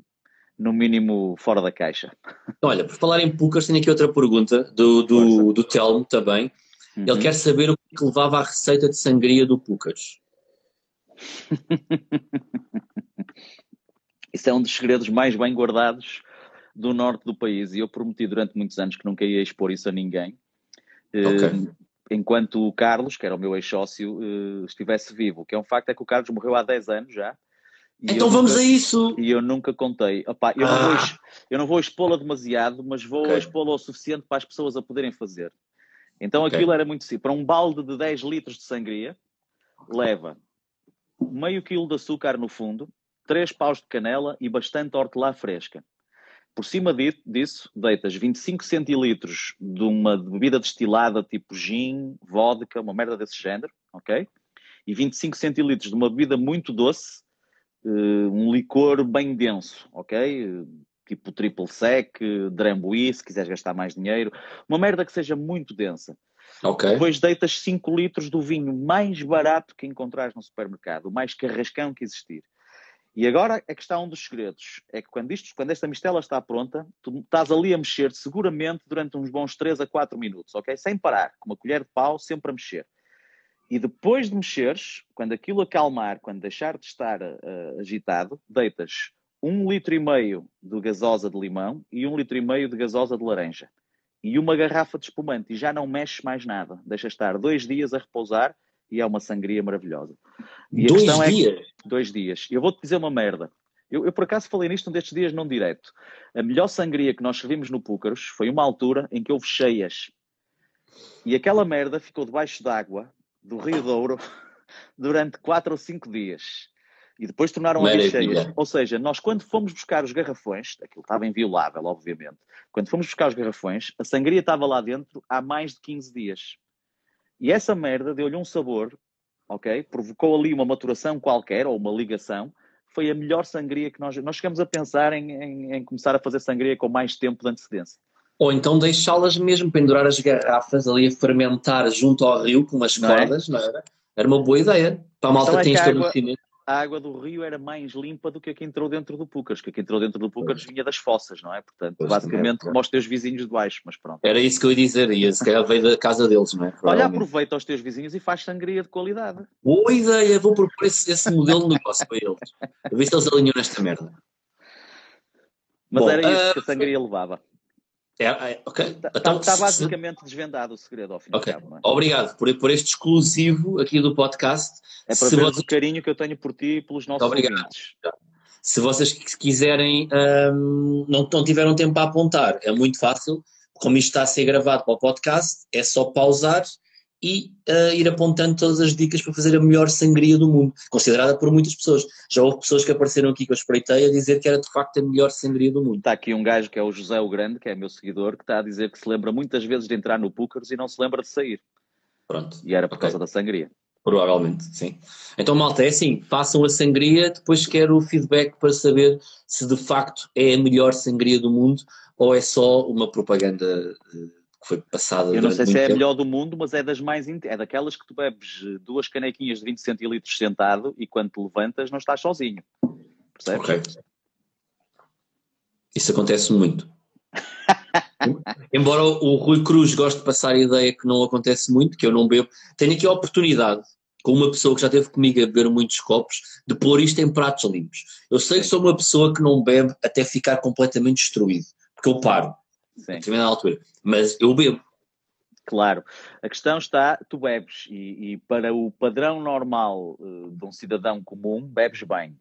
Speaker 3: no mínimo, fora da caixa.
Speaker 2: Olha, por falar em Pucas, tenho aqui outra pergunta do, do, do Telmo também. Ele
Speaker 3: Uhum.
Speaker 2: quer saber o que levava à receita de sangria do Pucas.
Speaker 3: Isso é um dos segredos mais bem guardados do norte do país e eu prometi durante muitos anos que nunca ia expor isso a ninguém. Eh,
Speaker 2: Ok.
Speaker 3: Enquanto o Carlos, que era o meu ex-sócio, eh, estivesse vivo. O que é um facto é que o Carlos morreu há 10 anos já.
Speaker 2: Então vamos
Speaker 3: nunca-
Speaker 2: a isso!
Speaker 3: E eu nunca contei. Opá, eu, não
Speaker 2: Ah.
Speaker 3: vou, ex- eu não vou expô-la demasiado, mas vou
Speaker 2: Ok.
Speaker 3: expô-la o suficiente para as pessoas a poderem fazer. Então
Speaker 2: Ok.
Speaker 3: aquilo era muito simples. Para um balde de 10 litros de sangria, leva meio quilo de açúcar no fundo, 3 paus de canela e bastante hortelã fresca. Por cima di- disso, deitas 25 centilitros de uma bebida destilada tipo gin, vodka, uma merda desse género, ok? E 25 centilitros de uma bebida muito doce, eh, um licor bem denso, ok? Tipo triple sec, drambuie, se quiseres gastar mais dinheiro. Uma merda que seja muito densa.
Speaker 2: Ok.
Speaker 3: Depois deitas 5 litros do vinho mais barato que encontrares no supermercado, o mais carrascão que existir. E agora é que está um dos segredos. É que quando, isto, quando esta mistela está pronta, tu estás ali a mexer seguramente durante uns bons 3 a 4 minutos, ok? Sem parar, com uma colher de pau, sempre a mexer. E depois de mexeres, quando aquilo acalmar, quando deixar de estar ah, agitado, deitas um litro e meio de gasosa de limão e um litro e meio de gasosa de laranja. E uma garrafa de espumante e já não mexes mais nada. Deixa estar dois dias a repousar e é uma sangria maravilhosa. E a
Speaker 2: Dois
Speaker 3: questão é que-
Speaker 2: dias?
Speaker 3: dois dias. Eu vou-te dizer uma merda. Eu, eu, por acaso falei nisto um destes dias não direto. A melhor sangria que nós servimos no Púcaros foi uma altura em que houve cheias. E aquela merda ficou debaixo d'água do Rio Douro durante quatro ou cinco dias. E depois tornaram a cheias. Ou seja, nós quando fomos buscar os garrafões, aquilo estava inviolável, obviamente, quando fomos buscar os garrafões, a sangria estava lá dentro há mais de 15 dias. E essa merda deu-lhe um sabor, ok? Provocou ali uma maturação qualquer, ou uma ligação. Foi a melhor sangria que nós... Nós chegamos a pensar em, em- em começar a fazer sangria com mais tempo de antecedência.
Speaker 2: Ou então deixá-las mesmo, pendurar as garrafas ali a fermentar junto ao rio com umas
Speaker 3: Não é?
Speaker 2: cordas, não era? Era uma boa ideia. Para a malta
Speaker 3: é
Speaker 2: que tem
Speaker 3: água-
Speaker 2: estabelecimento.
Speaker 3: A água do rio era mais limpa do que a que entrou dentro do Púcaros, que a que entrou dentro do Púcaros vinha das fossas, não é? Portanto,
Speaker 2: Pois,
Speaker 3: basicamente,
Speaker 2: é
Speaker 3: aos teus vizinhos de baixo, mas pronto.
Speaker 2: Era isso que eu ia dizer, e se calhar veio da casa deles, não é?
Speaker 3: Olha, aproveita os teus vizinhos e faz sangria de qualidade.
Speaker 2: Boa ideia, vou propor esse, esse modelo de negócio para eles. A ver se eles alinham nesta merda.
Speaker 3: Mas
Speaker 2: Bom,
Speaker 3: era isso
Speaker 2: ah,
Speaker 3: que a sangria levava.
Speaker 2: É, é, ok.
Speaker 3: Está
Speaker 2: Então,
Speaker 3: está
Speaker 2: se-
Speaker 3: basicamente desvendado o segredo ao fim
Speaker 2: Ok.
Speaker 3: e ao cabo, é?
Speaker 2: Obrigado por, por este exclusivo aqui do podcast.
Speaker 3: É para
Speaker 2: se,
Speaker 3: ver
Speaker 2: vocês,
Speaker 3: o carinho que eu tenho por ti e pelos nossos
Speaker 2: Obrigado.
Speaker 3: ouvintes.
Speaker 2: se vocês qui- quiserem, hum, não, não tiveram tempo a apontar, é muito fácil. Como isto está a ser gravado para o podcast, é só pausar e uh, ir apontando todas as dicas para fazer a melhor sangria do mundo, considerada por muitas pessoas. Já houve pessoas que apareceram aqui que eu espreitei a dizer que era de facto a melhor sangria do mundo.
Speaker 3: Está aqui um gajo que é o José o Grande, que é meu seguidor, que está a dizer que se lembra muitas vezes de entrar no Púcaros e não se lembra de sair.
Speaker 2: Pronto.
Speaker 3: E era por okay. causa da sangria.
Speaker 2: Provavelmente, sim. Então, malta, é assim, façam a sangria, depois quero o feedback para saber se de facto é a melhor sangria do mundo ou é só uma propaganda eh, que foi passada.
Speaker 3: Eu não sei se é a melhor do mundo, mas é das mais é daquelas que tu bebes duas canequinhas de 20 centilitros sentado e quando te levantas não estás sozinho. Percebes? Ok.
Speaker 2: Isso acontece muito. Embora o Rui Cruz goste de passar a ideia que não acontece muito, que eu não bebo, tenho aqui a oportunidade, com uma pessoa que já esteve comigo a beber muitos copos, de pôr isto em pratos limpos. Eu sei que sou uma pessoa que não bebe até ficar completamente destruído, porque eu paro. Sim. A altura mas eu bebo.
Speaker 3: Claro. A questão está, tu bebes e, e para o padrão normal uh, de um cidadão comum, bebes bem.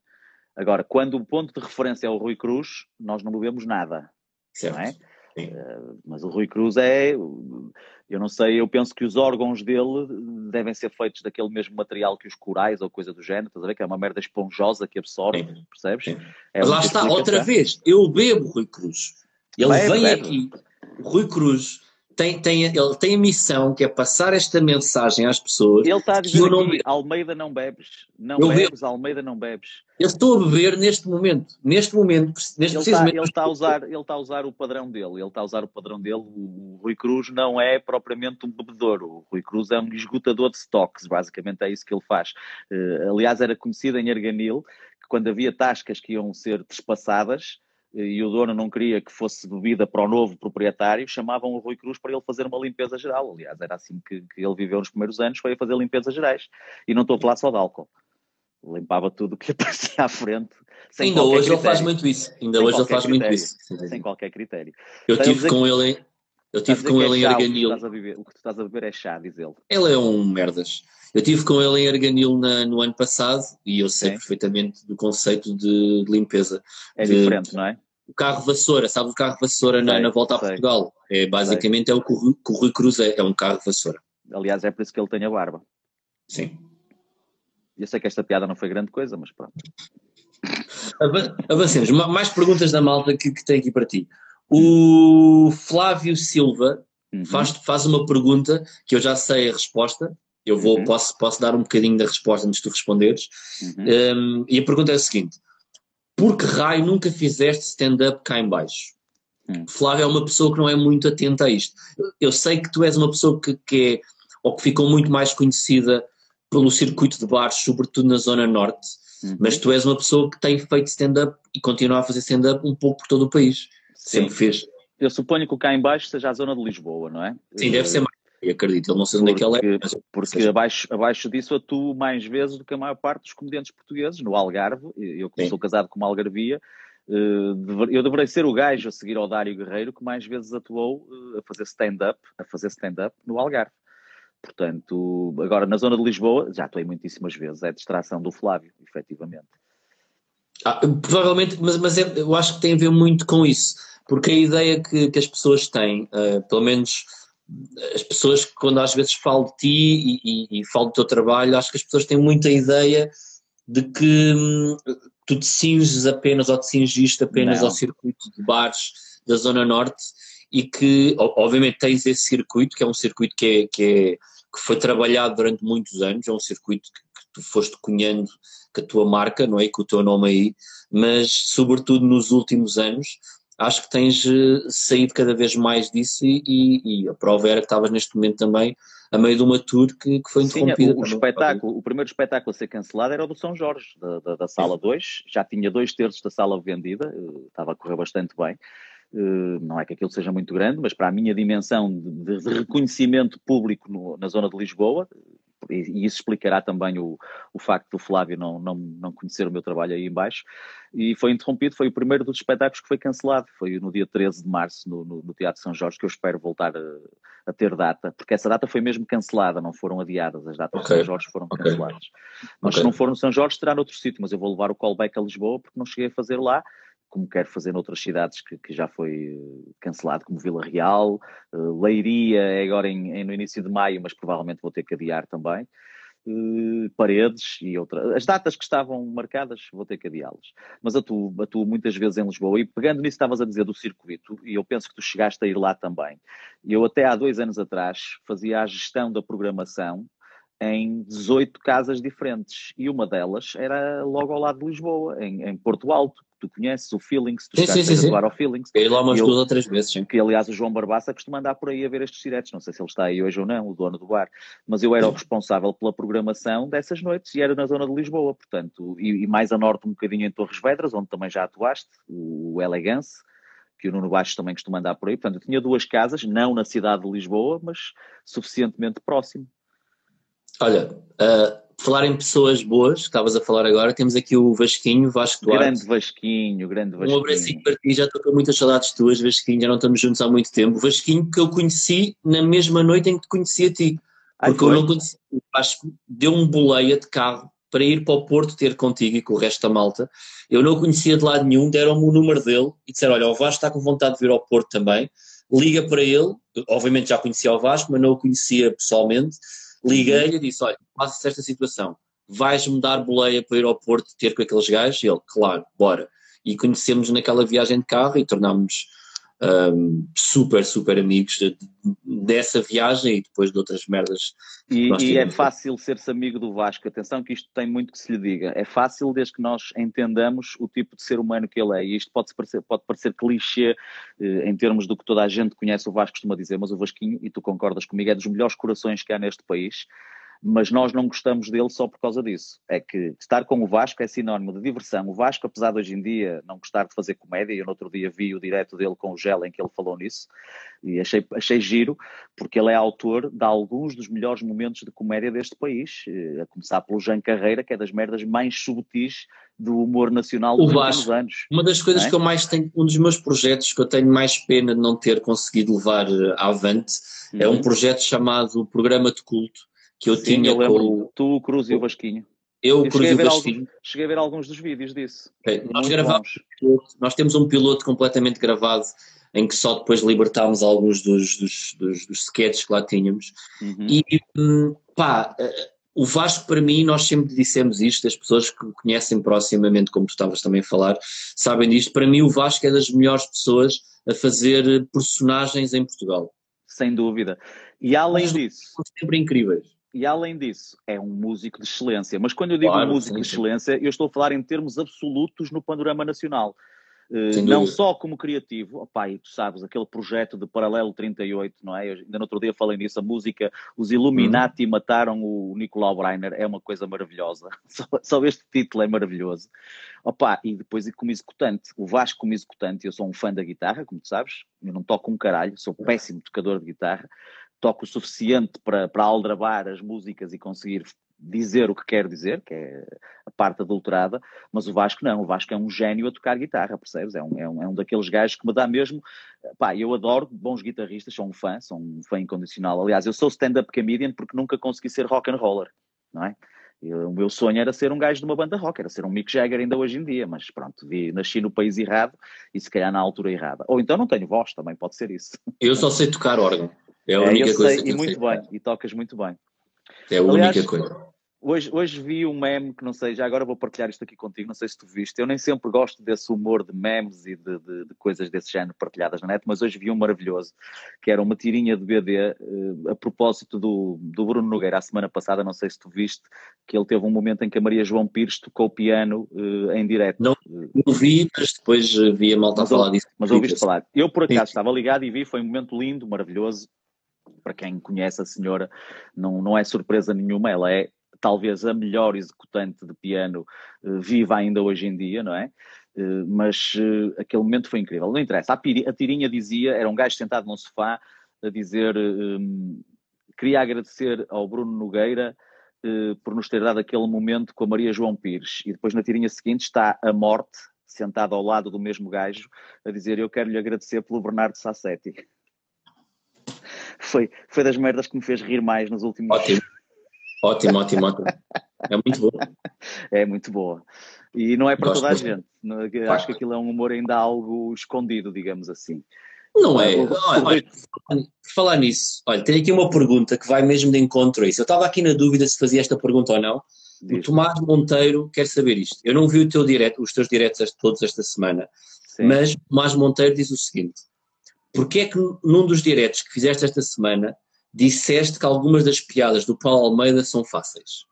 Speaker 3: Agora, quando o ponto de referência é o Rui Cruz, nós não bebemos nada. Certo. Não é? Uh, mas o Rui Cruz é, eu não sei, eu penso que os órgãos dele devem ser feitos daquele mesmo material que os corais ou coisa do género, estás a ver? Que é uma merda esponjosa que absorve, Sim. percebes? Sim.
Speaker 2: É mas lá está, outra vez, eu bebo Rui Cruz. Ele bebe, vem bebe. aqui, Rui Cruz tem, tem, ele tem a missão que é passar esta mensagem às pessoas.
Speaker 3: Ele está a dizer que não... aqui, Almeida não bebes. Não eu bebes, bebo. Almeida não bebes.
Speaker 2: Eu estou a beber neste momento. Neste momento, neste
Speaker 3: ele está, ele está, a usar, ele está a usar o padrão dele. Ele está a usar o padrão dele. O, o Rui Cruz não é propriamente um bebedor. O Rui Cruz é um esgotador de stocks. Basicamente é isso que ele faz. Uh, aliás, era conhecido em Arganil que quando havia tascas que iam ser despassadas, e o dono não queria que fosse bebida para o novo proprietário, chamavam o Rui Cruz para ele fazer uma limpeza geral. Aliás, era assim que, que ele viveu nos primeiros anos, foi a fazer limpezas gerais. E não estou a falar só de álcool. Limpava tudo o que aparecia à frente.
Speaker 2: Ainda hoje critério. ele faz muito isso. Ainda sem hoje ele faz critério. muito isso.
Speaker 3: Sem qualquer critério.
Speaker 2: Eu então, tive com ele em, eu tive com ele é em Arganil.
Speaker 3: O que tu estás a beber é chá, diz ele.
Speaker 2: Ele é um merdas. Eu tive com ele em Arganil na, no ano passado e eu sei Sim. perfeitamente do conceito de, limpeza.
Speaker 3: É de, diferente, não é?
Speaker 2: O carro vassoura, sabe o carro vassoura na, na, volta a Portugal? É, basicamente sei. é o que o, que o Rui Cruz é, é um carro vassoura.
Speaker 3: Aliás, é por isso que ele tem a barba.
Speaker 2: Sim.
Speaker 3: Eu sei que esta piada não foi grande coisa, mas pronto.
Speaker 2: Avancemos. Mais perguntas da malta que, que tem aqui para ti. O Flávio Silva uhum. faz, faz uma pergunta que eu já sei a resposta, eu vou, uhum. posso, posso dar um bocadinho da resposta antes de tu responderes. Uhum. Um, e a pergunta é a seguinte: por que raio nunca fizeste stand-up cá em baixo? Uhum. Flávio é uma pessoa que não é muito atenta a isto. Eu sei que tu és uma pessoa que, que é, ou que ficou muito mais conhecida pelo circuito de bares, sobretudo na Zona Norte, uhum. mas tu és uma pessoa que tem feito stand-up e continua a fazer stand-up um pouco por todo o país. Sempre fez.
Speaker 3: Eu suponho que o cá em baixo seja a zona de Lisboa, não é?
Speaker 2: Sim, deve ser mais e acredito, ele não sei onde é que ele é.
Speaker 3: Mas... Porque abaixo, abaixo disso atuo mais vezes do que a maior parte dos comediantes portugueses, no Algarve, eu que sou casado com uma algarvia, eh, eu deveria ser o gajo a seguir ao Dário Guerreiro que mais vezes atuou eh, a fazer stand-up, a fazer stand-up no Algarve. Portanto, agora na zona de Lisboa, já atuei muitíssimas vezes, é distração do Flávio, efetivamente.
Speaker 2: Ah, provavelmente, mas, mas é, eu acho que tem a ver muito com isso, porque a ideia que, que as pessoas têm, uh, pelo menos as pessoas, quando às vezes falo de ti e, e, e, falo do teu trabalho, acho que as pessoas têm muita ideia de que hum, tu te cinges apenas ou te cingiste apenas Não. ao circuito de bares da Zona Norte e que, obviamente, tens esse circuito, que é um circuito que, é, que, é, que foi trabalhado durante muitos anos, é um circuito que, que tu foste cunhando com a tua marca, não é? Com o teu nome aí, mas, sobretudo, nos últimos anos, acho que tens eh, saído cada vez mais disso e, e, e, a prova era que estavas neste momento também a meio de uma tour que, que foi interrompida.
Speaker 3: Sim, o, o espetáculo, o primeiro espetáculo a ser cancelado era o do São Jorge, da, da, da Sala 2, já tinha dois terços da sala vendida, eh, estava a correr bastante bem. Eh, não é que aquilo seja muito grande, mas para a minha dimensão de, de reconhecimento público no, na zona de Lisboa, e isso explicará também o, o facto do Flávio não, não, não conhecer o meu trabalho aí embaixo, e foi interrompido, foi o primeiro dos espetáculos que foi cancelado, foi no dia 13 de março no, no, no Teatro São Jorge, que eu espero voltar a, a, ter data, porque essa data foi mesmo cancelada, não foram adiadas, as datas okay. de São Jorge foram okay. canceladas. Mas okay. se não for no São Jorge, terá noutro sítio, mas eu vou levar o callback a Lisboa, porque não cheguei a fazer lá, como quero fazer noutras cidades que, que já foi cancelado, como Vila Real, Leiria é agora em, em, no início de maio, mas provavelmente vou ter que adiar também. Uh, paredes e outras. As datas que estavam marcadas, vou ter que adiá-las. Mas atuo, atuo muitas vezes em Lisboa e pegando nisso estavas a dizer do circuito, e eu penso que tu chegaste a ir lá também. Eu até há dois anos atrás fazia a gestão da programação em 18 casas diferentes e uma delas era logo ao lado de Lisboa, em, em Porto Alto tu conheces, o Feelings, tu sim, sim, a jogar ao Feelings.
Speaker 2: Eu lá umas duas ou três vezes, sim.
Speaker 3: Que aliás o João Barbaça costuma andar por aí a ver estes diretos, não sei se ele está aí hoje ou não, o dono do bar, mas eu era o responsável pela programação dessas noites e era na zona de Lisboa, portanto, e, e mais a norte um bocadinho em Torres Vedras, onde também já atuaste, o Elegance, que o Nuno Baixo também costuma andar por aí. Portanto, eu tinha duas casas, não na cidade de Lisboa, mas suficientemente próximo.
Speaker 2: Olha, uh, falar em pessoas boas, que estavas a falar agora, temos aqui o Vasquinho, Vasco Duarte.
Speaker 3: Grande Vasquinho, grande Vasquinho.
Speaker 2: Um abracinho para ti, já estou com muitas saudades tuas, Vasquinho, já não estamos juntos há muito tempo. Vasquinho que eu conheci na mesma noite em que te conheci a ti. Porque eu não conheci, o Vasco deu um boleia de carro para ir para o Porto ter contigo e com o resto da malta. Eu não o conhecia de lado nenhum, deram-me o número dele e disseram, olha, o Vasco está com vontade de vir ao Porto também, liga para ele, obviamente já conhecia o Vasco, mas não o conhecia pessoalmente, Liguei-lhe e disse: Olha, passa-se esta situação, vais-me dar boleia para ir ao Porto ter com aqueles gajos? E ele, claro, bora. E conhecemos naquela viagem de carro e tornámos um, super, super amigos de, de, dessa viagem e depois de outras merdas.
Speaker 3: E, e é fácil ser-se amigo do Vasco. Atenção que isto tem muito que se lhe diga. É fácil desde que nós entendamos o tipo de ser humano que ele é. E isto pode parecer, pode parecer clichê eh, em termos do que toda a gente conhece o Vasco costuma dizer, mas o Vasquinho, e tu concordas comigo, é dos melhores corações que há neste país mas nós não gostamos dele só por causa disso. É que estar com o Vasco é sinónimo de diversão. O Vasco, apesar de hoje em dia não gostar de fazer comédia, eu no outro dia vi o direto dele com o Gel em que ele falou nisso, e achei, achei giro, porque ele é autor de alguns dos melhores momentos de comédia deste país, eh, a começar pelo Jean Carreira, que é das merdas mais subtis do humor nacional dos últimos anos.
Speaker 2: Uma das coisas é? que eu mais tenho, um dos meus projetos que eu tenho mais pena de não ter conseguido levar eh, avante, uhum. é um uhum. projeto chamado Programa de Culto, que eu Sim, tinha eu
Speaker 3: com... Tu, Cruz e o Vasquinho.
Speaker 2: Eu, o Cruz e o Vasquinho.
Speaker 3: Alguns, cheguei a ver alguns dos vídeos disso.
Speaker 2: Okay. Nós gravamos, nós temos um piloto completamente gravado em que só depois libertámos alguns dos, dos, dos, dos sketches que lá tínhamos. Uhum. E hum, pá, eh, o Vasco para mim, nós sempre dissemos isto, as pessoas que o conhecem proximamente, como tu estavas também a falar, sabem disto. Para mim o Vasco é das melhores pessoas a fazer personagens em Portugal.
Speaker 3: Sem dúvida. E além disso...
Speaker 2: São sempre incríveis.
Speaker 3: E além disso, é um músico de excelência. Mas quando eu digo claro, músico sim, de excelência, sim. eu estou a falar em termos absolutos no panorama nacional. Uh, não só como criativo, opa, e tu sabes, aquele projeto de Paralelo 38, não é? Eu, ainda no outro dia falei nisso, a música Os Illuminati uhum. mataram o Nicolau Breiner, é uma coisa maravilhosa. Só, só, este título é maravilhoso. Opa, e depois como executante, o Vasco como executante, eu sou um fã da guitarra, como tu sabes, eu não toco um caralho, sou péssimo tocador de guitarra, toco o suficiente para, para aldrabar as músicas e conseguir dizer o que quer dizer, que é a parte adulterada, mas o Vasco não, o Vasco é um gênio a tocar guitarra, percebes? É um, é um, é um daqueles gajos que me dá mesmo, pá, eu adoro bons guitarristas, sou um fã, sou um fã incondicional, aliás, eu sou stand-up comedian porque nunca consegui ser rock and roller, não é? O meu sonho era ser um gajo de uma banda rock, era ser um Mick Jagger ainda hoje em dia, mas pronto, vi, nasci no país errado e se calhar na altura errada. Ou então não tenho voz, também pode ser isso.
Speaker 2: Eu só sei tocar órgão. É a única é, coisa sei,
Speaker 3: que e muito sei. bem, e tocas muito bem.
Speaker 2: É a Aliás, única coisa.
Speaker 3: Hoje, hoje vi um meme que não sei, já agora vou partilhar isto aqui contigo, não sei se tu viste. Eu nem sempre gosto desse humor de memes e de, de, de coisas desse género partilhadas na net, mas hoje vi um maravilhoso, que era uma tirinha de BD uh, eh, a propósito do, do Bruno Nogueira, a semana passada, não sei se tu viste, que ele teve um momento em que a Maria João Pires tocou o piano uh, em direto.
Speaker 2: Não, não vi, mas depois vi a malta mas a falar disso.
Speaker 3: Mas ouviste falar. Eu, por acaso, Sim. estava ligado e vi, foi um momento lindo, maravilhoso, para quem conhece a senhora, não, não é surpresa nenhuma, ela é talvez a melhor executante de piano uh, viva ainda hoje em dia, não é? Uh, mas uh, aquele momento foi incrível. Não interessa, a, a, tirinha dizia, era um gajo sentado num sofá a dizer um, queria agradecer ao Bruno Nogueira por nos ter dado aquele momento com a Maria João Pires. E depois na tirinha seguinte está a morte, sentada ao lado do mesmo gajo, a dizer eu quero lhe agradecer pelo Bernardo Sassetti. Foi, foi das merdas que me fez rir mais nos últimos
Speaker 2: Ótimo. Ótimo, ótimo, ótimo. É muito boa.
Speaker 3: É muito boa. E não é para Gosto toda a gente. Acho que aquilo é um humor ainda algo escondido, digamos assim.
Speaker 2: Não é. Olha, olha, por falar nisso, olha, tenho aqui uma pergunta que vai mesmo de encontro a isso. Eu estava aqui na dúvida se fazia esta pergunta ou não. Diz. O Tomás Monteiro quer saber isto. Eu não vi o teu direto, os teus diretos todos esta semana, Sim. mas o Tomás Monteiro diz o seguinte: Porquê é que num dos diretos que fizeste esta semana disseste que algumas das piadas do Paulo Almeida são fáceis?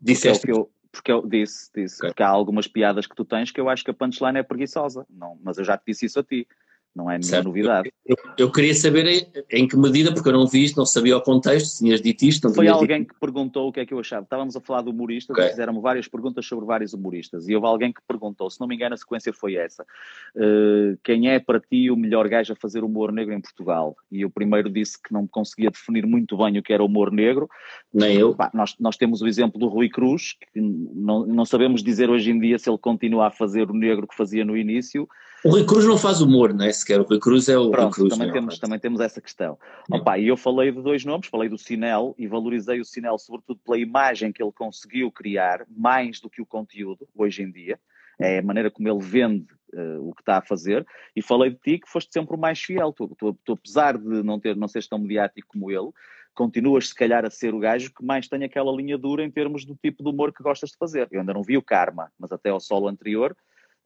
Speaker 3: Disseste porque eu, porque eu disse, disse okay. porque há algumas piadas que tu tens que eu acho que a punchline é preguiçosa. Não, mas eu já te disse isso a ti não é nenhuma certo. novidade.
Speaker 2: Eu, eu, queria saber em, em, que medida, porque eu não vi isto, não sabia o contexto, tinhas dito isto.
Speaker 3: Foi alguém dito... que perguntou o que é que eu achava. Estávamos a falar de humoristas okay. fizeram várias perguntas sobre vários humoristas. E houve alguém que perguntou, se não me engano, a sequência foi essa: uh, quem é para ti o melhor gajo a fazer humor negro em Portugal? E eu primeiro disse que não conseguia definir muito bem o que era humor negro.
Speaker 2: Nem eu.
Speaker 3: Pá, nós, nós temos o exemplo do Rui Cruz, que não, não sabemos dizer hoje em dia se ele continua a fazer o negro que fazia no início.
Speaker 2: O Rui Cruz não faz humor, não é? Sequer o Rui Cruz é o
Speaker 3: Pronto,
Speaker 2: Rui Cruz.
Speaker 3: Também, temos, também temos essa questão. Opa, e eu falei de dois nomes, falei do Sinel e valorizei o Sinel sobretudo pela imagem que ele conseguiu criar, mais do que o conteúdo, hoje em dia. É a maneira como ele vende uh, o que está a fazer. E falei de ti que foste sempre o mais fiel. Tu, tu, tu apesar de não, ter, não seres tão mediático como ele, continuas se calhar a ser o gajo que mais tem aquela linha dura em termos do tipo de humor que gostas de fazer. Eu ainda não vi o Karma, mas até ao solo anterior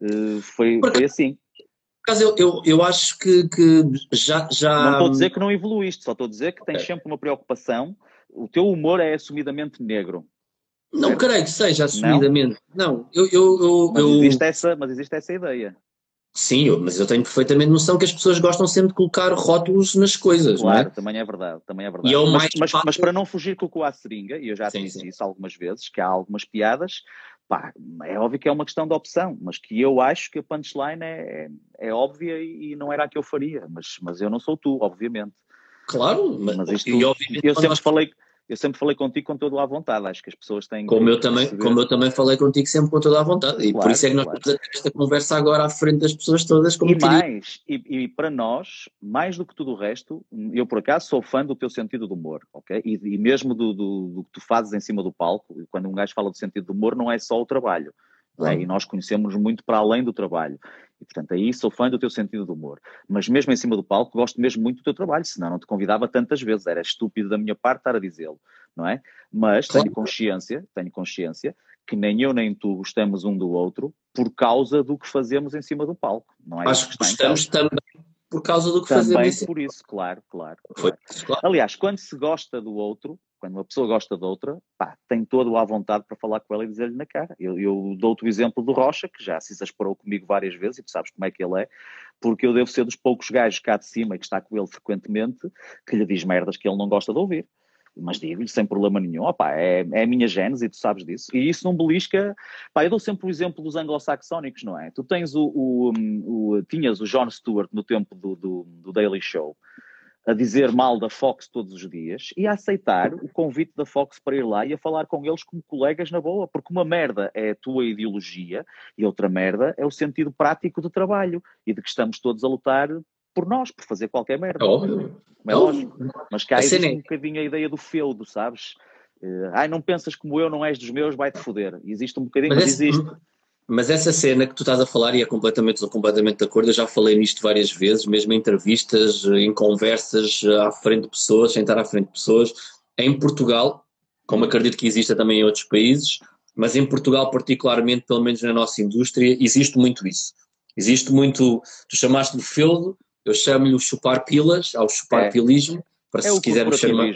Speaker 3: uh, foi, foi assim
Speaker 2: caso, eu, eu, eu acho que, que já, já.
Speaker 3: Não estou a dizer que não evoluíste, só estou a dizer que tens okay. sempre uma preocupação. O teu humor é assumidamente negro.
Speaker 2: Não certo? creio que seja assumidamente. Não, não eu, eu, eu,
Speaker 3: mas, existe essa, mas existe essa ideia.
Speaker 2: Sim, eu, mas eu tenho perfeitamente noção que as pessoas gostam sempre de colocar rótulos nas coisas,
Speaker 3: claro,
Speaker 2: não é?
Speaker 3: também é verdade, também é verdade. É mas, mas, mas, para não fugir com o à seringa, e eu já sim, disse sim. isso algumas vezes, que há algumas piadas Pá, é óbvio que é uma questão de opção, mas que eu acho que a punchline é, é, é óbvia e não era a que eu faria, mas, mas eu não sou tu, obviamente.
Speaker 2: Claro,
Speaker 3: mas, mas isto, eu sempre nós... falei, eu sempre falei contigo com toda a vontade, acho que as pessoas têm
Speaker 2: como eu também Como eu também falei contigo sempre com toda a vontade, e claro, por isso é que nós claro. temos esta conversa agora à frente das pessoas todas. Como
Speaker 3: e mais, e, e, para nós, mais do que tudo o resto, eu por acaso sou fã do teu sentido do humor, ok? E, e mesmo do, do, do, que tu fazes em cima do palco, quando um gajo fala do sentido do humor, não é só o trabalho. É? E nós conhecemos muito para além do trabalho. E, portanto, aí sou fã do teu sentido de humor. Mas mesmo em cima do palco, gosto mesmo muito do teu trabalho, senão não te convidava tantas vezes. Era estúpido da minha parte estar a dizê-lo, não é? Mas claro. tenho consciência, tenho consciência que nem eu nem tu gostamos um do outro por causa do que fazemos em cima do palco, não é?
Speaker 2: Acho que gostamos também por causa do que
Speaker 3: também
Speaker 2: fazemos.
Speaker 3: Por isso, claro, claro. claro. claro. Aliás, quando se gosta do outro, quando uma pessoa gosta de outra, pá, tem todo a vontade para falar com ela e dizer-lhe na cara. Eu, eu dou-te o exemplo do Rocha, que já se exasperou comigo várias vezes, e tu sabes como é que ele é, porque eu devo ser dos poucos gajos cá de cima e que está com ele frequentemente, que lhe diz merdas que ele não gosta de ouvir. Mas digo-lhe sem problema nenhum, opá, é, é a minha gênese e tu sabes disso. E isso não belisca. Pá, eu dou sempre o exemplo dos anglo-saxónicos, não é? Tu tens o, o, o, Tinhas o John Stewart no tempo do, do, do Daily Show a dizer mal da Fox todos os dias e a aceitar o convite da Fox para ir lá e a falar com eles como colegas na boa, porque uma merda é a tua ideologia e outra merda é o sentido prático do trabalho e de que estamos todos a lutar por nós, por fazer qualquer merda. É óbvio. É lógico. Mas cá existe um bocadinho a ideia do feudo, sabes? Uh, ai, não pensas como eu, não és dos meus, vai-te foder. Existe um bocadinho, mas, mas existe.
Speaker 2: Mas essa cena que tu estás a falar, e é completamente, estou completamente de acordo, eu já falei nisto várias vezes, mesmo em entrevistas, em conversas à frente de pessoas, sentar à frente de pessoas. Em Portugal, como acredito que exista também em outros países, mas em Portugal, particularmente, pelo menos na nossa indústria, existe muito isso. Existe muito, tu chamaste de feudo, eu chamo-lhe o chupar pilas, ao chupar é. pilismo, para é se quisermos chamar.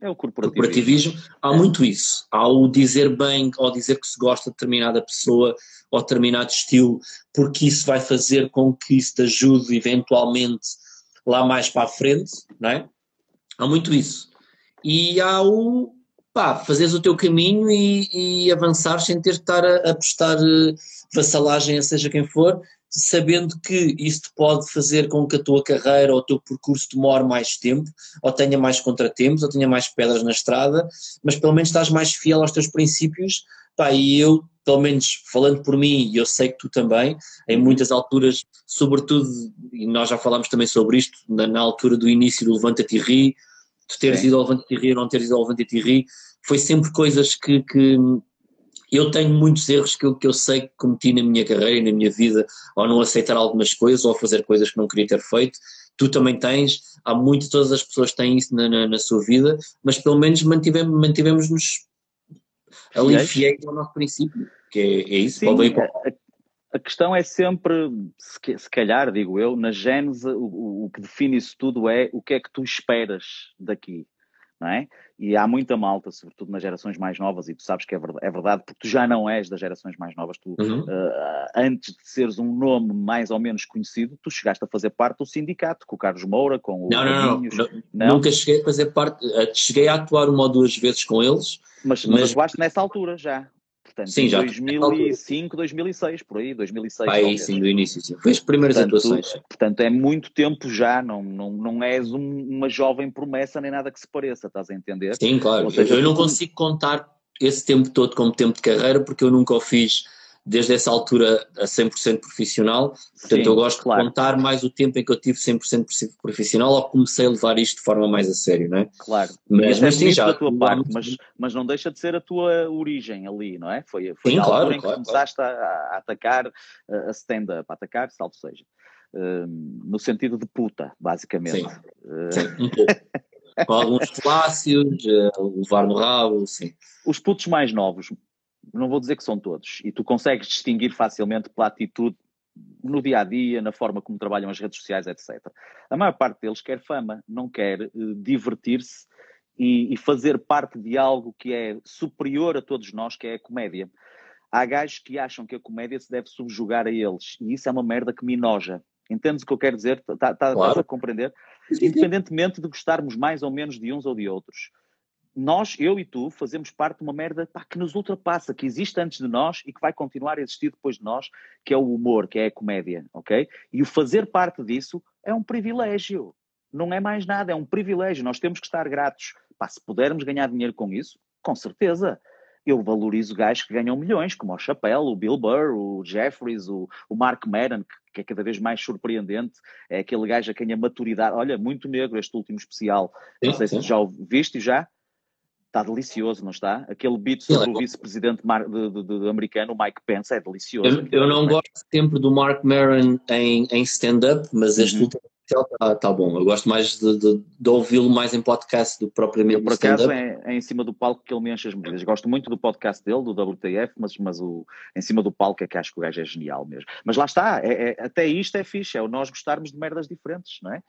Speaker 3: É o corporativismo. corporativismo.
Speaker 2: Há muito isso. Há o dizer bem, ou dizer que se gosta de determinada pessoa, ou determinado estilo, porque isso vai fazer com que isso te ajude eventualmente lá mais para a frente, não é? Há muito isso. E há o, pá, fazeres o teu caminho e, e avançar sem ter de estar a, a prestar uh, vassalagem a seja quem for, sabendo que isso te pode fazer com que a tua carreira ou o teu percurso demore mais tempo, ou tenha mais contratempos, ou tenha mais pedras na estrada, mas pelo menos estás mais fiel aos teus princípios, pá, e eu, pelo menos falando por mim, e eu sei que tu também, em muitas alturas, sobretudo, e nós já falámos também sobre isto, na, na altura do início do Levanta-te e Ri, tu teres Sim. ido ao Levanta-te e Ri ou não teres ido ao Levanta-te e Ri, foi sempre coisas que, que eu tenho muitos erros que eu, que eu sei que cometi na minha carreira e na minha vida, ao não aceitar algumas coisas, ou fazer coisas que não queria ter feito. Tu também tens, há muitas, todas as pessoas têm isso na, na, na sua vida, mas pelo menos mantivemos, mantivemos-nos ali fiéis? ao nosso princípio, que é, é isso,
Speaker 3: Sim, a, questão é sempre, se, calhar, digo eu, na gênese, o, o que define isso tudo é o que é que tu esperas daqui não é? E há muita malta, sobretudo nas gerações mais novas, e tu sabes que é verdade, é verdade porque tu já não és das gerações mais novas, tu, uhum. uh, antes de seres um nome mais ou menos conhecido, tu chegaste a fazer parte do sindicato, com o Carlos Moura, com o
Speaker 2: Não, não, não, não, nunca cheguei a fazer parte, eh, cheguei a atuar uma ou duas vezes com eles.
Speaker 3: Mas, mas, mas atuaste nessa altura já. Portanto, sim, já. 2005, 2006, por aí, 2006.
Speaker 2: Aí, sim, do início, sim. Foi as primeiras portanto, atuações.
Speaker 3: Portanto, é muito tempo já, não, não, não és um, uma jovem promessa nem nada que se pareça, estás a entender?
Speaker 2: Sim, claro. Seja, eu não consigo contar esse tempo todo como tempo de carreira porque eu nunca o fiz desde essa altura a 100% profissional. Portanto, Sim, eu gosto claro. de contar mais o tempo em que eu tive 100% profissional ou comecei a levar isto de forma mais a sério, não é?
Speaker 3: Claro. Mas, mas sim, já. Da tua parte, mas, mas não deixa de ser a tua origem ali, não é? Foi, foi sim, a altura claro, em que claro, começaste. A, a, atacar a stand-up, a atacar, salvo seja. Uh, no sentido de puta, basicamente. Sim,
Speaker 2: uh... sim um pouco. Com alguns flácios, uh, levar no rabo, sim.
Speaker 3: Os putos mais novos, não vou dizer que são todos, e tu consegues distinguir facilmente pela atitude no dia a dia, na forma como trabalham as redes sociais, etc. A maior parte deles quer fama, não quer uh, divertir-se e, e, fazer parte de algo que é superior a todos nós, que é a comédia. Há gajos que acham que a comédia se deve subjugar a eles, e isso é uma merda que me enoja. Entendes o que eu quero dizer? Está tá, claro. a compreender? Independentemente de gostarmos mais ou menos de uns ou de outros nós, eu e tu, fazemos parte de uma merda pá, que nos ultrapassa, que existe antes de nós e que vai continuar a existir depois de nós, que é o humor, que é a comédia, ok? E o fazer parte disso é um privilégio. Não é mais nada, é um privilégio. Nós temos que estar gratos. Pá, se pudermos ganhar dinheiro com isso, com certeza. Eu valorizo gajos que ganham milhões, como o Chappelle, o Bill Burr, o Jeffries, o, o Mark Maron, que, que, é cada vez mais surpreendente. É aquele gajo a quem a maturidade. Olha, muito negro este último especial. Sim, Não sei sim. se já o viste já. Está delicioso, não está? Aquele beat sobre é o vice-presidente americano, Mike Pence, é delicioso.
Speaker 2: Eu, eu não gosto sempre do Mark Maron em, em stand-up, mas este uhum. último está tá bom. Eu gosto mais de, de, de ouvi-lo mais em podcast do que propriamente
Speaker 3: Por acaso é, é, em cima do palco que ele me enche as medidas. Gosto muito do podcast dele, do WTF, mas, mas o, em cima do palco é que acho que o gajo é genial mesmo. Mas lá está, é, é, até isto é fixe, é o nós gostarmos de merdas diferentes, não é?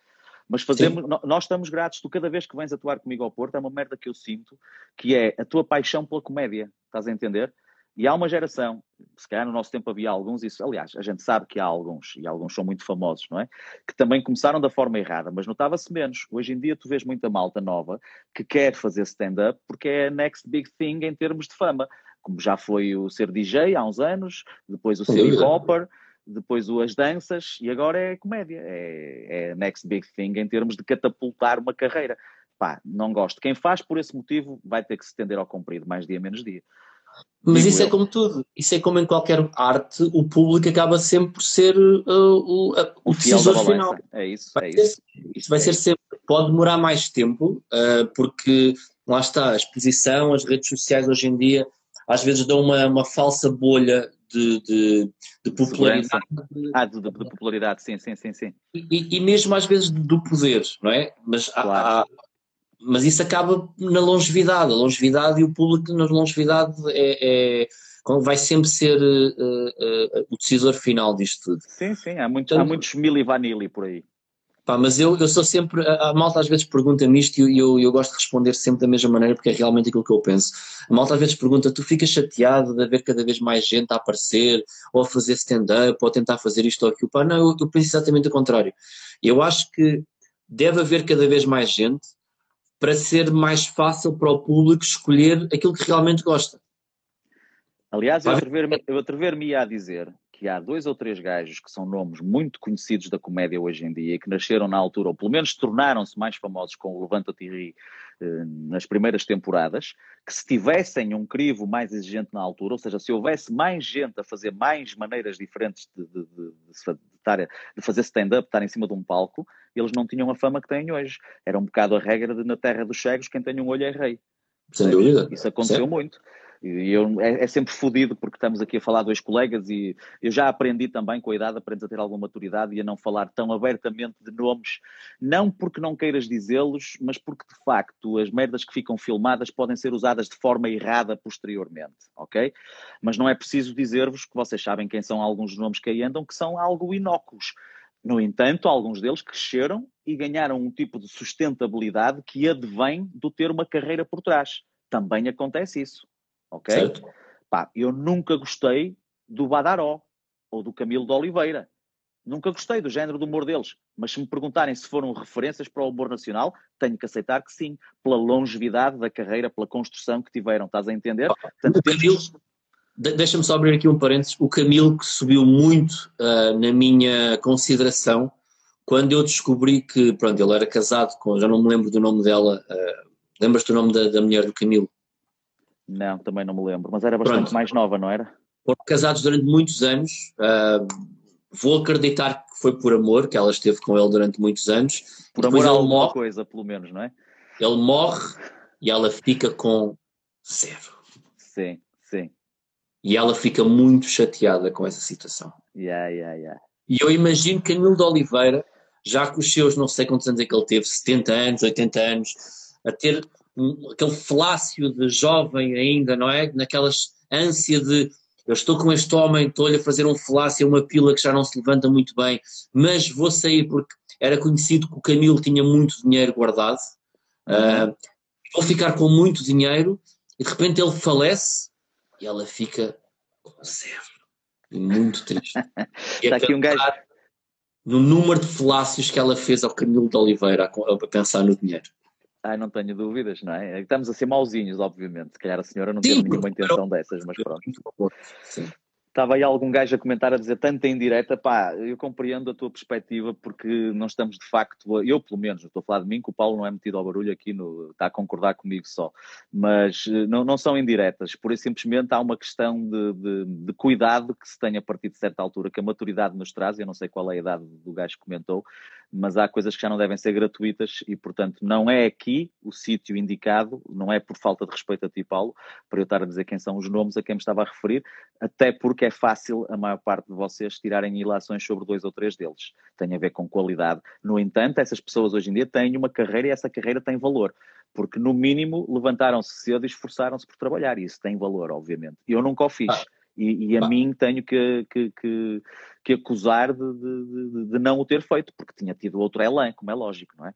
Speaker 3: Mas fazemos, nós estamos gratos, tu cada vez que vens atuar comigo ao Porto, é uma merda que eu sinto, que é a tua paixão pela comédia, estás a entender? E há uma geração, se calhar no nosso tempo havia alguns, isso, aliás, a gente sabe que há alguns, e alguns são muito famosos, não é? Que também começaram da forma errada, mas notava-se menos. Hoje em dia tu vês muita malta nova que quer fazer stand-up porque é a next big thing em termos de fama. Como já foi o ser DJ há uns anos, depois o ser hip-hopper, depois o as danças e agora é comédia. É, é next big thing em termos de catapultar uma carreira. Pá, não gosto. Quem faz por esse motivo vai ter que se estender ao comprido, mais dia menos dia.
Speaker 2: Mas Digo isso é eu. é como tudo, isso é como em qualquer arte, o público acaba sempre por ser uh, o, uh, o, decisor final.
Speaker 3: É isso,
Speaker 2: vai
Speaker 3: é ser, isso.
Speaker 2: Isso vai é ser isso. sempre, pode demorar mais tempo, uh, porque lá está, a exposição, as redes sociais hoje em dia às vezes dão uma, uma falsa bolha de, de, de popularidade.
Speaker 3: Ah, de, de, popularidade, sim, sim, sim. sim.
Speaker 2: E, e mesmo às vezes do poder, não é? Mas, claro. há, há, mas isso acaba na longevidade. A longevidade e o público na longevidade é, é vai sempre ser uh, uh, o decisor final disto tudo.
Speaker 3: Sim, sim, há, muito, então, há muitos mili vanilli por aí.
Speaker 2: Pá, mas eu, eu sou sempre. A, a malta às vezes pergunta-me isto e eu, eu, eu, gosto de responder sempre da mesma maneira porque é realmente aquilo que eu penso. A malta às vezes pergunta: tu ficas chateado de haver cada vez mais gente a aparecer, ou a fazer stand-up, ou a tentar fazer isto ou aquilo? Pá, não, eu, eu penso exatamente o contrário. Eu acho que deve haver cada vez mais gente para ser mais fácil para o público escolher aquilo que realmente gosta.
Speaker 3: Aliás, eu atrever-me atrever a dizer que há dois ou três gajos que são nomes muito conhecidos da comédia hoje em dia e que nasceram na altura, ou pelo menos tornaram-se mais famosos com o Levanta-te eh, nas primeiras temporadas, que se tivessem um crivo mais exigente na altura, ou seja, se houvesse mais gente a fazer mais maneiras diferentes de, de, de, de, de fazer stand-up, estar em cima de um palco, eles não tinham a fama que têm hoje. Era um bocado a regra de na terra dos cegos, quem tem um olho é rei.
Speaker 2: Sem dúvida.
Speaker 3: Isso aconteceu muito. E eu, é, é, sempre fodido porque estamos aqui a falar dois colegas e eu já aprendi também com a idade, aprendes a ter alguma maturidade e a não falar tão abertamente de nomes, não porque não queiras dizê-los, mas porque de facto as merdas que ficam filmadas podem ser usadas de forma errada posteriormente, ok? Mas não é preciso dizer-vos que vocês sabem quem são alguns nomes que aí andam, que são algo inócuos. No entanto, alguns deles cresceram e ganharam um tipo de sustentabilidade que advém do ter uma carreira por trás. Também acontece isso ok? Certo. Pá, eu nunca gostei do Badaró ou do Camilo de Oliveira. Nunca gostei do género do humor deles. Mas se me perguntarem se foram referências para o humor nacional, tenho que aceitar que sim, pela longevidade da carreira, pela construção que tiveram. Estás a entender?
Speaker 2: Portanto, Camilo, deixa-me só abrir aqui um parênteses. O Camilo que subiu muito uh, na minha consideração quando eu descobri que, pronto, ele era casado com, já não me lembro do nome dela, uh, lembras-te do nome da, da mulher do Camilo?
Speaker 3: Não, também não me lembro, mas era bastante Pronto. mais nova, não era?
Speaker 2: Foram casados durante muitos anos. Uh, vou acreditar que foi por amor, que ela esteve com ele durante muitos anos.
Speaker 3: Por amor a alguma morre, coisa, pelo menos, não é?
Speaker 2: Ele morre e ela fica com zero.
Speaker 3: Sim, sim.
Speaker 2: E ela fica muito chateada com essa situação.
Speaker 3: Yeah, yeah, yeah.
Speaker 2: E eu imagino que Camilo de Oliveira, já com os seus não sei quantos anos é que ele teve, 70 anos, 80 anos, a ter aquele falácio de jovem ainda, não é? Naquelas ânsia de eu estou com este homem, estou-lhe a fazer um falácio, uma pila que já não se levanta muito bem, mas vou sair porque era conhecido que o Camilo tinha muito dinheiro guardado, uh, vou ficar com muito dinheiro e de repente ele falece e ela fica com zero. E muito triste.
Speaker 3: Está aqui um gajo.
Speaker 2: No número de falácios que ela fez ao Camilo de Oliveira a, a pensar no dinheiro.
Speaker 3: Ai, não tenho dúvidas, não é? Estamos a ser mauzinhos, obviamente. Se calhar a senhora não teve nenhuma intenção dessas, mas pronto. Sim. Estava aí algum gajo a comentar, a dizer tanto em direta, pá, eu compreendo a tua perspectiva porque não estamos de facto, eu pelo menos, estou a falar de mim, que o Paulo não é metido ao barulho aqui, no, está a concordar comigo só, mas eh, não, não são indiretas, por isso simplesmente há uma questão de, de, de, cuidado que se tem a partir de certa altura, que a maturidade nos traz, eu não sei qual é a idade do gajo que comentou, mas há coisas que já não devem ser gratuitas e, portanto, não é aqui o sítio indicado, não é por falta de respeito a ti, Paulo, para eu estar a dizer quem são os nomes a quem me estava a referir, até porque é fácil a maior parte de vocês tirarem ilações sobre dois ou três deles. Tem a ver com qualidade. No entanto, essas pessoas hoje em dia têm uma carreira e essa carreira tem valor, porque no mínimo levantaram-se cedo e esforçaram-se por trabalhar, e isso tem valor, obviamente. Eu nunca o fiz. Ah. E, e, a mim tenho que, que, que, que acusar de, de, de, não o ter feito, porque tinha tido outro elan, como é lógico, não é?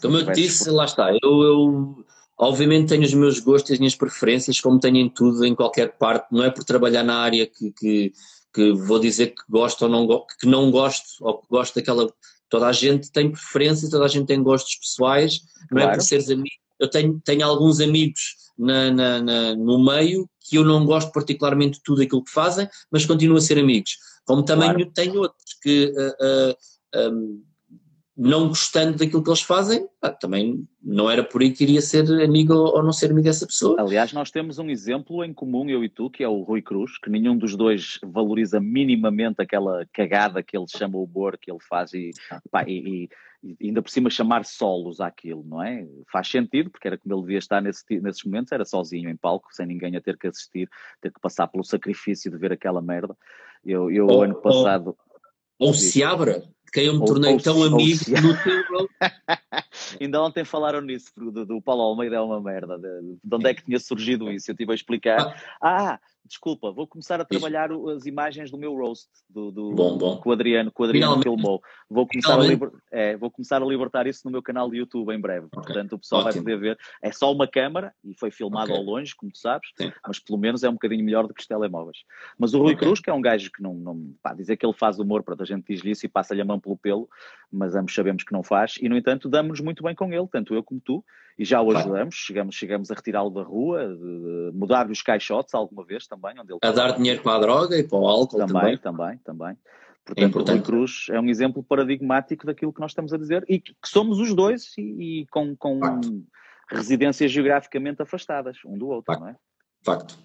Speaker 2: Como eu disse, lá está, eu, eu, obviamente tenho os meus gostos e as minhas preferências, como tenho em tudo, em qualquer parte, não é por trabalhar na área que, que, que vou dizer que gosto ou não, que não gosto, ou que gosto daquela. Toda a gente tem preferências, toda a gente tem gostos pessoais, não é por seres amigo. Eu tenho, tenho alguns amigos na, na, na, no meio que eu não gosto particularmente de tudo aquilo que fazem, mas continuo a ser amigos. Como também claro. tenho outros que, uh, uh, um, não gostando daquilo que eles fazem, ah, também não era por aí que iria ser amigo ou não ser amigo dessa pessoa.
Speaker 3: Aliás, nós temos um exemplo em comum, eu e tu, que é o Rui Cruz, que nenhum dos dois valoriza minimamente aquela cagada que ele chama o humor que ele faz e, pá, e, e ainda por cima chamar solos àquilo, não é? Faz sentido, porque era como ele devia estar nesse, nesses momentos, era sozinho em palco, sem ninguém a ter que assistir, ter que passar pelo sacrifício de ver aquela merda. Eu, eu ou, ano passado.
Speaker 2: Ou, ou se abra, quem eu me tornei ou, tão ou, amigo se... no teu
Speaker 3: Ainda ontem falaram nisso, do, do Paulo Almeida é uma merda. De, de onde é que tinha surgido isso? Eu estive a explicar. Ah, ah desculpa, vou começar a trabalhar Isso. as imagens do meu roast do, do bom, bom. que o Adriano, que o Adriano filmou. Vou começar, a liber, é, vou começar a libertar isso no meu canal de YouTube em breve. Okay. Portanto, o pessoal Ótimo. vai poder ver. É só uma câmara e foi filmado okay. ao longe, como tu sabes, Sim. mas pelo menos é um bocadinho melhor do que os telemóveis. Mas o Rui okay. Cruz, que é um gajo que não, não pá, dizer que ele faz humor, para a gente diz isso e passa-lhe a mão pelo pelo, mas ambos sabemos que não faz, e no entanto damos-nos muito bem com ele, tanto eu como tu, e já o ajudamos, chegamos, chegamos a retirá-lo da rua, mudar-lhe os caixotes alguma vez também, onde ele
Speaker 2: a dar dinheiro para a droga e para o álcool
Speaker 3: também. Também, também, também. Portanto, é o Rui Cruz é um exemplo paradigmático daquilo que nós estamos a dizer e que somos os dois e, e com, com residências geograficamente afastadas um do outro,
Speaker 2: Facto.
Speaker 3: não é?
Speaker 2: Facto.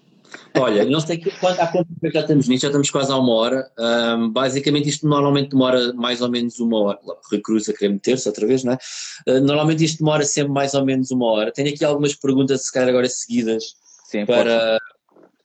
Speaker 2: Olha, não sei que, quanto, há quanto tempo já estamos nisto, já estamos quase a uma hora. Um, basicamente, isto normalmente demora mais ou menos uma hora. Rui Cruz a querer meter-se outra vez, não é? Uh, normalmente isto demora sempre mais ou menos uma hora. Tenho aqui algumas perguntas, se calhar agora seguidas, Sim, para,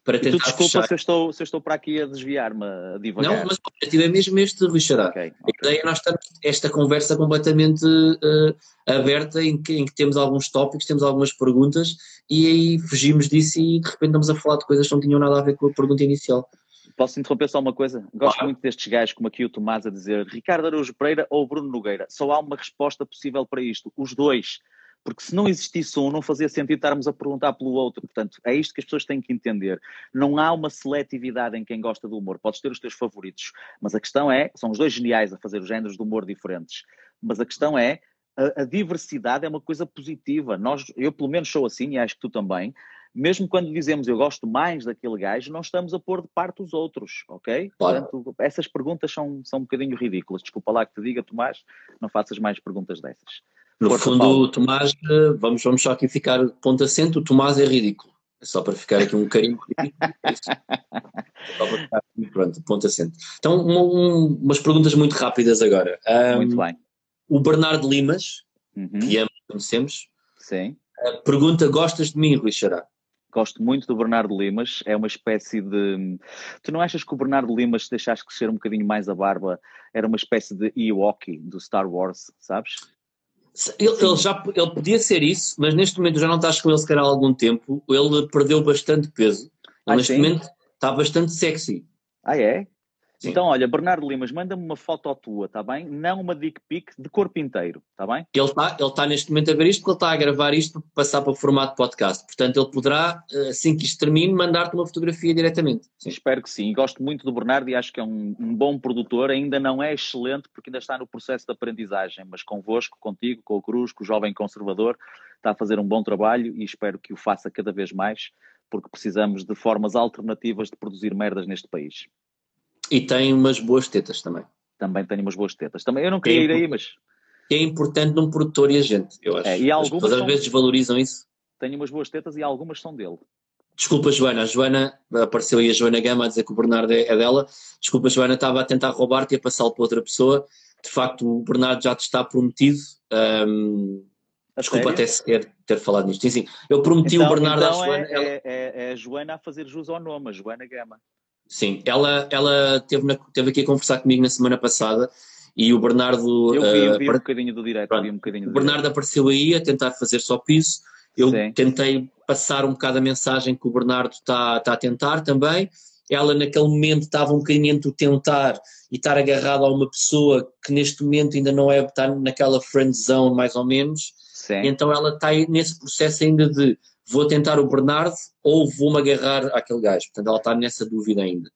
Speaker 2: para tentar
Speaker 3: tu, desculpa
Speaker 2: fechar.
Speaker 3: se eu, estou, se eu estou para aqui a desviar-me, a divagar.
Speaker 2: Não, mas o objetivo é mesmo este, Rui Xará.
Speaker 3: Ok,
Speaker 2: A ideia é nós estarmos esta conversa completamente eh, aberta, em que, em que temos alguns tópicos, temos algumas perguntas, e aí fugimos disso e de repente estamos a falar de coisas que não tinham nada a ver com a pergunta inicial.
Speaker 3: Posso interromper só uma coisa? Gosto
Speaker 2: Claro.
Speaker 3: muito destes gajos, como aqui o Tomás a dizer Ricardo Araújo Pereira ou Bruno Nogueira. Só há uma resposta possível para isto, os dois. Porque se não existisse um, não fazia sentido estarmos a perguntar pelo outro. Portanto, é isto que as pessoas têm que entender. Não há uma seletividade em quem gosta do humor. Podes ter os teus favoritos. Mas a questão é, são os dois geniais a fazer os géneros de humor diferentes. Mas a questão é, a, a diversidade é uma coisa positiva. Nós, eu pelo menos sou assim, e acho que tu também. Mesmo quando dizemos eu gosto mais daquele gajo, não estamos a pôr de parte os outros, ok?
Speaker 2: Claro.
Speaker 3: Portanto, essas perguntas são, são um bocadinho ridículas. Desculpa lá que te diga, Tomás, não faças mais perguntas dessas.
Speaker 2: No
Speaker 3: Força,
Speaker 2: fundo,
Speaker 3: Paulo.
Speaker 2: Tomás, eh, vamos, vamos só aqui ficar ponto acento, o Tomás é ridículo. É só para ficar aqui um isso. Só para ficar pronto, ponto acento. Então, uma- um- umas perguntas muito rápidas agora. Ahm,
Speaker 3: Muito bem.
Speaker 2: o Bernardo Limas,
Speaker 3: Uhum,
Speaker 2: que ambos conhecemos,
Speaker 3: Sim.
Speaker 2: pergunta: gostas de mim, Rui Xará?
Speaker 3: Gosto muito do Bernardo Limas, é uma espécie de. Tu não achas que o Bernardo Limas, se deixaste crescer um bocadinho mais a barba, era uma espécie de Ewok do Star Wars, sabes?
Speaker 2: Ele, ele já ele podia ser isso, mas neste momento já não estás com ele se calhar há algum tempo. Ele perdeu bastante peso. Ele,
Speaker 3: Ah,
Speaker 2: neste
Speaker 3: sim?
Speaker 2: momento está bastante sexy.
Speaker 3: Ah, é?
Speaker 2: Sim.
Speaker 3: Então, olha, Bernardo Limas, manda-me uma foto tua, tá bem? Não uma dick pic de corpo inteiro, tá bem?
Speaker 2: Ele está ele está neste momento a ver isto porque ele está a gravar isto para passar para o formato podcast. Portanto, ele poderá, eh, assim que isto termine, mandar-te uma fotografia diretamente. Sim.
Speaker 3: Espero que sim. Gosto muito do Bernardo e acho que é um, um bom produtor. Ainda não é excelente porque ainda está no processo de aprendizagem, mas convosco, contigo, com o Cruz, com o jovem conservador, está a fazer um bom trabalho e espero que o faça cada vez mais, porque precisamos de formas alternativas de produzir merdas neste país.
Speaker 2: E tem umas boas tetas também.
Speaker 3: Também tenho umas boas tetas. Também eu não queria ir aí, mas
Speaker 2: é importante num produtor e agente, eu acho.
Speaker 3: É, e
Speaker 2: As
Speaker 3: algumas
Speaker 2: pessoas às
Speaker 3: são-
Speaker 2: vezes valorizam isso.
Speaker 3: tenho umas boas tetas e algumas são dele.
Speaker 2: Desculpa, Joana. A Joana, apareceu aí a Joana Gama a dizer que o Bernardo é, é dela. Desculpa, Joana, estava a tentar roubar-te e a passá-lo para outra pessoa. De facto, o Bernardo já te está prometido.
Speaker 3: A
Speaker 2: desculpa
Speaker 3: sério?
Speaker 2: até sequer ter falado nisto. Sim, sim. Eu prometi o Bernardo
Speaker 3: então
Speaker 2: à Joana.
Speaker 3: É,
Speaker 2: ela-
Speaker 3: é, é- é a Joana a fazer jus ao nome, a Joana Gama.
Speaker 2: Sim, ela, ela teve, na- teve aqui a conversar comigo na semana passada e o Bernardo.
Speaker 3: Eu vi, eu
Speaker 2: ah,
Speaker 3: vi um bocadinho do direto,
Speaker 2: pronto.
Speaker 3: um bocadinho do
Speaker 2: O Bernardo apareceu aí a tentar fazer só piso. Eu
Speaker 3: Sim.
Speaker 2: tentei passar um bocado a mensagem que o Bernardo está está a tentar também. Ela, naquele momento, estava um bocadinho entre o tentar e estar agarrado a uma pessoa que neste momento ainda não é, está naquela friend zone, mais ou menos.
Speaker 3: Sim.
Speaker 2: Então ela está nesse processo ainda de vou tentar o Bernardo ou vou-me agarrar àquele gajo. Portanto, ela está nessa dúvida ainda.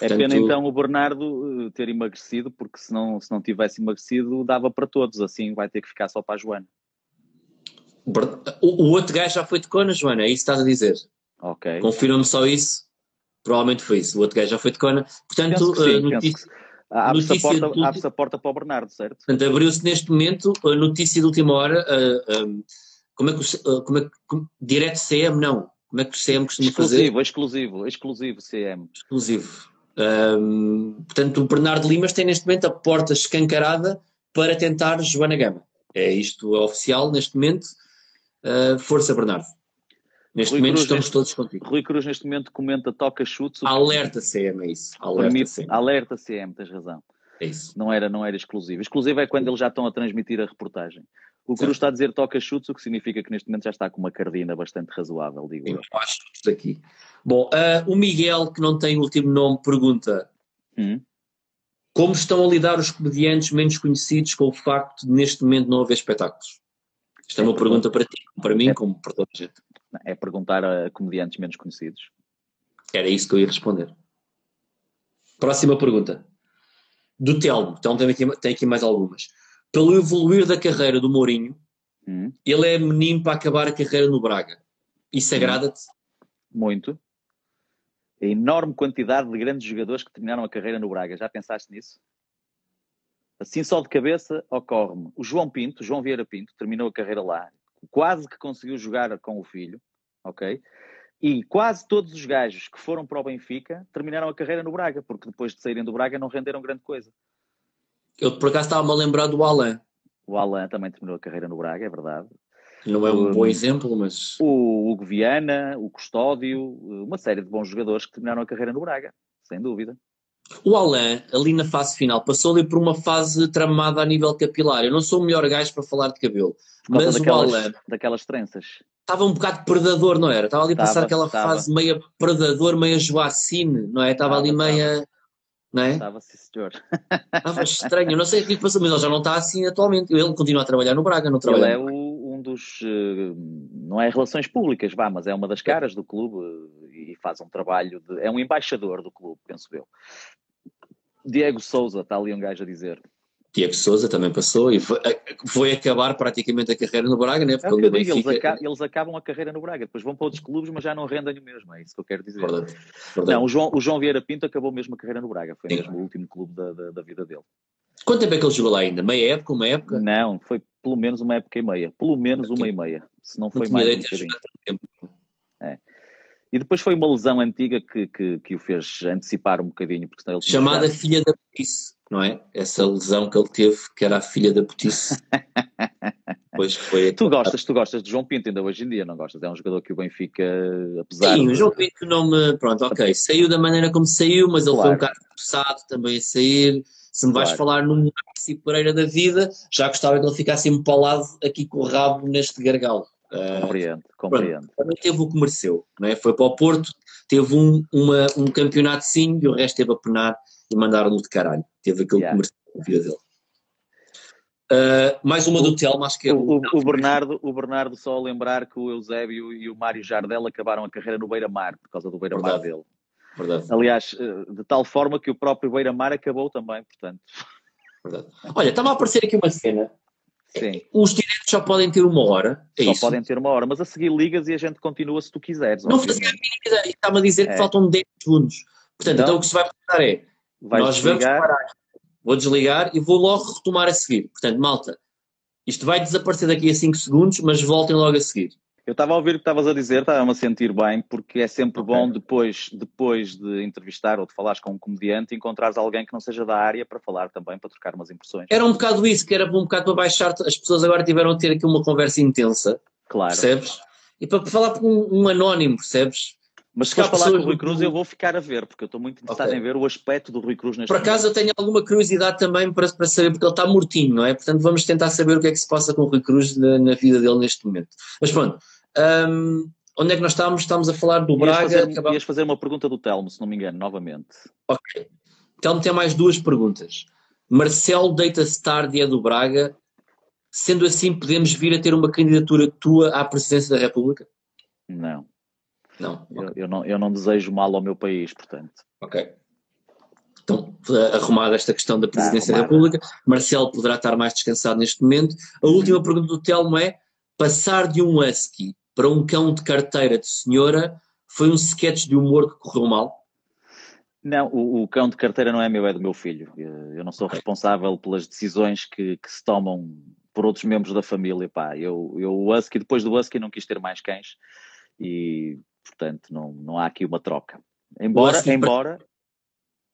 Speaker 3: É
Speaker 2: Portanto,
Speaker 3: pena então o Bernardo eh, ter emagrecido, porque se não, se não tivesse emagrecido, dava para todos, assim vai ter que ficar só para a Joana.
Speaker 2: o outro gajo já foi de cona, Joana, é isso que estás a dizer.
Speaker 3: Ok.
Speaker 2: Confirma-me só isso. Provavelmente foi isso. O outro gajo já foi de cona. Portanto,
Speaker 3: sim,
Speaker 2: eh, notícia-.
Speaker 3: Abre-se a, porta-
Speaker 2: do-
Speaker 3: abre-se a porta para o Bernardo, certo?
Speaker 2: Portanto, abriu-se neste momento a notícia de última hora. ah, como é que o, ah, como é que, como- direto CM, não. Como é que o CM costuma fazer?
Speaker 3: Exclusivo, exclusivo, exclusivo CM.
Speaker 2: Exclusivo. Ahm, portanto, o Bernardo Limas tem neste momento a porta escancarada para tentar Joana Gama. É isto é oficial neste momento. Ah, força, Bernardo. Neste
Speaker 3: Rui
Speaker 2: momento
Speaker 3: Cruz,
Speaker 2: estamos
Speaker 3: neste-
Speaker 2: todos contigo.
Speaker 3: Rui Cruz neste momento comenta toca chutes.
Speaker 2: Alerta CM, é isso. Alerta
Speaker 3: permite-
Speaker 2: CM.
Speaker 3: alerta CM, tens razão.
Speaker 2: É isso.
Speaker 3: Não era, não era exclusivo. Exclusivo é quando eles já estão a transmitir a reportagem. O. Cruz está a dizer toca chutes, o que significa que neste momento já está com uma cardina bastante razoável, digo eu.
Speaker 2: Eu acho que daqui. Bom, ah, o Miguel, que não tem último nome, pergunta
Speaker 3: Hum?
Speaker 2: como estão a lidar os comediantes menos conhecidos com o facto de neste momento não haver espetáculos? Esta é uma pergunta para ti, para mim,
Speaker 3: É.
Speaker 2: como para toda a gente.
Speaker 3: É perguntar a comediantes menos conhecidos.
Speaker 2: Era isso que eu ia responder. Próxima pergunta. Do Telmo, então tem aqui, tem aqui mais algumas. Pelo evoluir da carreira do Mourinho,
Speaker 3: Hum?
Speaker 2: ele é menino para acabar a carreira no Braga. Isso
Speaker 3: Hum.
Speaker 2: agrada-te?
Speaker 3: Muito. A enorme quantidade de grandes jogadores que terminaram a carreira no Braga. Já pensaste nisso? Assim só de cabeça ocorre-me. O João Pinto, João Vieira Pinto, terminou a carreira lá. Quase que conseguiu jogar com o filho, ok? E quase todos os gajos que foram para o Benfica terminaram a carreira no Braga, porque depois de saírem do Braga não renderam grande coisa.
Speaker 2: Eu por acaso estava-me a lembrar do Alain.
Speaker 3: O Alan também terminou a carreira no Braga, é verdade.
Speaker 2: não é um bom exemplo, mas.
Speaker 3: O Hugo Viana, o Custódio, uma série de bons jogadores que terminaram a carreira no Braga, sem dúvida.
Speaker 2: O Alain, ali na fase final, passou ali por uma fase tramada a nível capilar. Eu não sou o melhor gajo para falar de cabelo, mas
Speaker 3: daquelas,
Speaker 2: o Alain.
Speaker 3: Daquelas tranças.
Speaker 2: Estava um bocado predador, não era? Estava ali a passar aquela
Speaker 3: estava.
Speaker 2: fase meia predador, meia joacine, não é? Estava ali
Speaker 3: Estava,
Speaker 2: meia. Não é?
Speaker 3: Estava, sim, senhor.
Speaker 2: Estava estranho. Não sei o que lhe passou, mas ele já não está assim atualmente. Ele continua a trabalhar no Braga, não
Speaker 3: Ele
Speaker 2: trabalha.
Speaker 3: é o- um dos. eh, Não é relações públicas, vá, mas é uma das caras do clube eh, e faz um trabalho de. É um embaixador do clube, penso eu. Diego Souza, está ali um gajo a dizer.
Speaker 2: Tiago Souza também passou e foi, foi acabar praticamente a carreira no Braga, né?
Speaker 3: É
Speaker 2: Porque ele
Speaker 3: digo, eles,
Speaker 2: Benfica.
Speaker 3: aca- eles acabam a carreira no Braga, depois vão para outros clubes, mas já não rendem o mesmo, é isso que eu quero dizer.
Speaker 2: Verdade, verdade.
Speaker 3: Não, o João, o João Vieira Pinto acabou mesmo a carreira no Braga, foi
Speaker 2: Sim.
Speaker 3: mesmo o último clube da, da, da vida dele.
Speaker 2: Quanto tempo é que ele jogou lá ainda? Meia época, uma época?
Speaker 3: Não, foi pelo menos uma época e meia, pelo menos uma e meia, se não foi
Speaker 2: tinha
Speaker 3: mais um bocadinho.
Speaker 2: tempo.
Speaker 3: E depois foi uma lesão antiga que, que, que o fez antecipar um bocadinho, porque ele
Speaker 2: Chamada filha da putice, não é? Essa lesão que ele teve, que era a filha da putice. Depois foi.
Speaker 3: Tu gostas, tu gostas de João Pinto ainda hoje em dia, não gostas? É um jogador que o Benfica, apesar
Speaker 2: Sim,
Speaker 3: de-
Speaker 2: o João Pinto não me. Pronto, ok. Saiu da maneira como saiu, mas ele foi um bocado forçado também a sair. Se me vais
Speaker 3: Claro.
Speaker 2: falar num Maxi Pereira da vida, já gostava que ele ficasse empalado aqui com o rabo neste gargalo. Ah,
Speaker 3: Compreendo, compreendo.
Speaker 2: também teve o que mereceu, não é? Foi para o Porto, teve um, uma, um campeonato sim e o resto teve a penar e mandaram-no de caralho. Teve aquilo
Speaker 3: Yeah.
Speaker 2: mereceu na vida dele. Ah, mais uma do Telmo, acho que é
Speaker 3: O, o- o Bernardo, o Bernardo só a lembrar que o Eusébio e o Mário Jardel acabaram a carreira no Beira-Mar, por causa do Beira-Mar dele.
Speaker 2: Verdade,
Speaker 3: Aliás, eh, de tal forma que o próprio Beira-Mar acabou também, portanto.
Speaker 2: verdade. Olha, estava a aparecer aqui uma cena.
Speaker 3: Sim,
Speaker 2: Os diretos só podem ter uma hora. É
Speaker 3: só
Speaker 2: isso.
Speaker 3: podem ter uma hora, mas a seguir ligas e a gente continua se tu quiseres.
Speaker 2: Não fazia a mínima ideia. Está-me a dizer
Speaker 3: É.
Speaker 2: que faltam 10 segundos. Portanto,
Speaker 3: Então,
Speaker 2: então, o que se vai passar é.
Speaker 3: Vais
Speaker 2: nós vamos
Speaker 3: desligar.
Speaker 2: parar. Vou desligar e vou logo retomar a seguir. Portanto, malta, isto vai desaparecer daqui a 5 segundos, mas voltem logo a seguir.
Speaker 3: Eu estava a ouvir o que estavas a dizer, estava-me a sentir bem, porque é sempre
Speaker 2: Ok.
Speaker 3: bom depois, depois de entrevistar ou de falares com um comediante, encontrares alguém que não seja da área para falar também, para trocar umas impressões.
Speaker 2: Era um bocado isso, que era um bocado para baixar. As pessoas agora tiveram a ter aqui uma conversa intensa,
Speaker 3: Claro.
Speaker 2: percebes? E para falar com um, um anónimo, percebes?
Speaker 3: Mas se fores falar com o Rui Cruz, eu vou ficar a ver, porque eu estou muito interessado
Speaker 2: Ok.
Speaker 3: em ver o aspecto do Rui Cruz neste
Speaker 2: Por acaso eu tenho alguma curiosidade também para, para saber, porque ele está mortinho, não é? Portanto, vamos tentar saber o que é que se passa com o Rui Cruz na, na vida dele neste momento. Mas pronto, hum, onde é que nós estamos? Estamos a falar do Braga.
Speaker 3: fazer,
Speaker 2: acabamos-
Speaker 3: ias fazer uma pergunta do Telmo, se não me engano, novamente.
Speaker 2: Ok. Então tem mais duas perguntas. Marcelo deita-se tarde e é do Braga. Sendo assim, podemos vir a ter uma candidatura tua à presidência da República?
Speaker 3: Não.
Speaker 2: Não.
Speaker 3: Eu, eu não. eu não desejo mal ao meu país, portanto.
Speaker 2: Ok. Então, eh, arrumada esta questão da presidência da. República, Marcelo poderá estar mais descansado neste momento. A última pergunta do Telmo é: passar de um husky para um cão de carteira de senhora foi um sketch de humor que correu mal?
Speaker 3: Não, o, o cão de carteira não é meu, é do meu filho. Eu, eu não sou responsável pelas decisões que, que se tomam por outros membros da família. Pá, eu, eu o Husky, depois do Husky, não quis ter mais cães e, portanto, não, não há aqui uma troca. Embora, embora,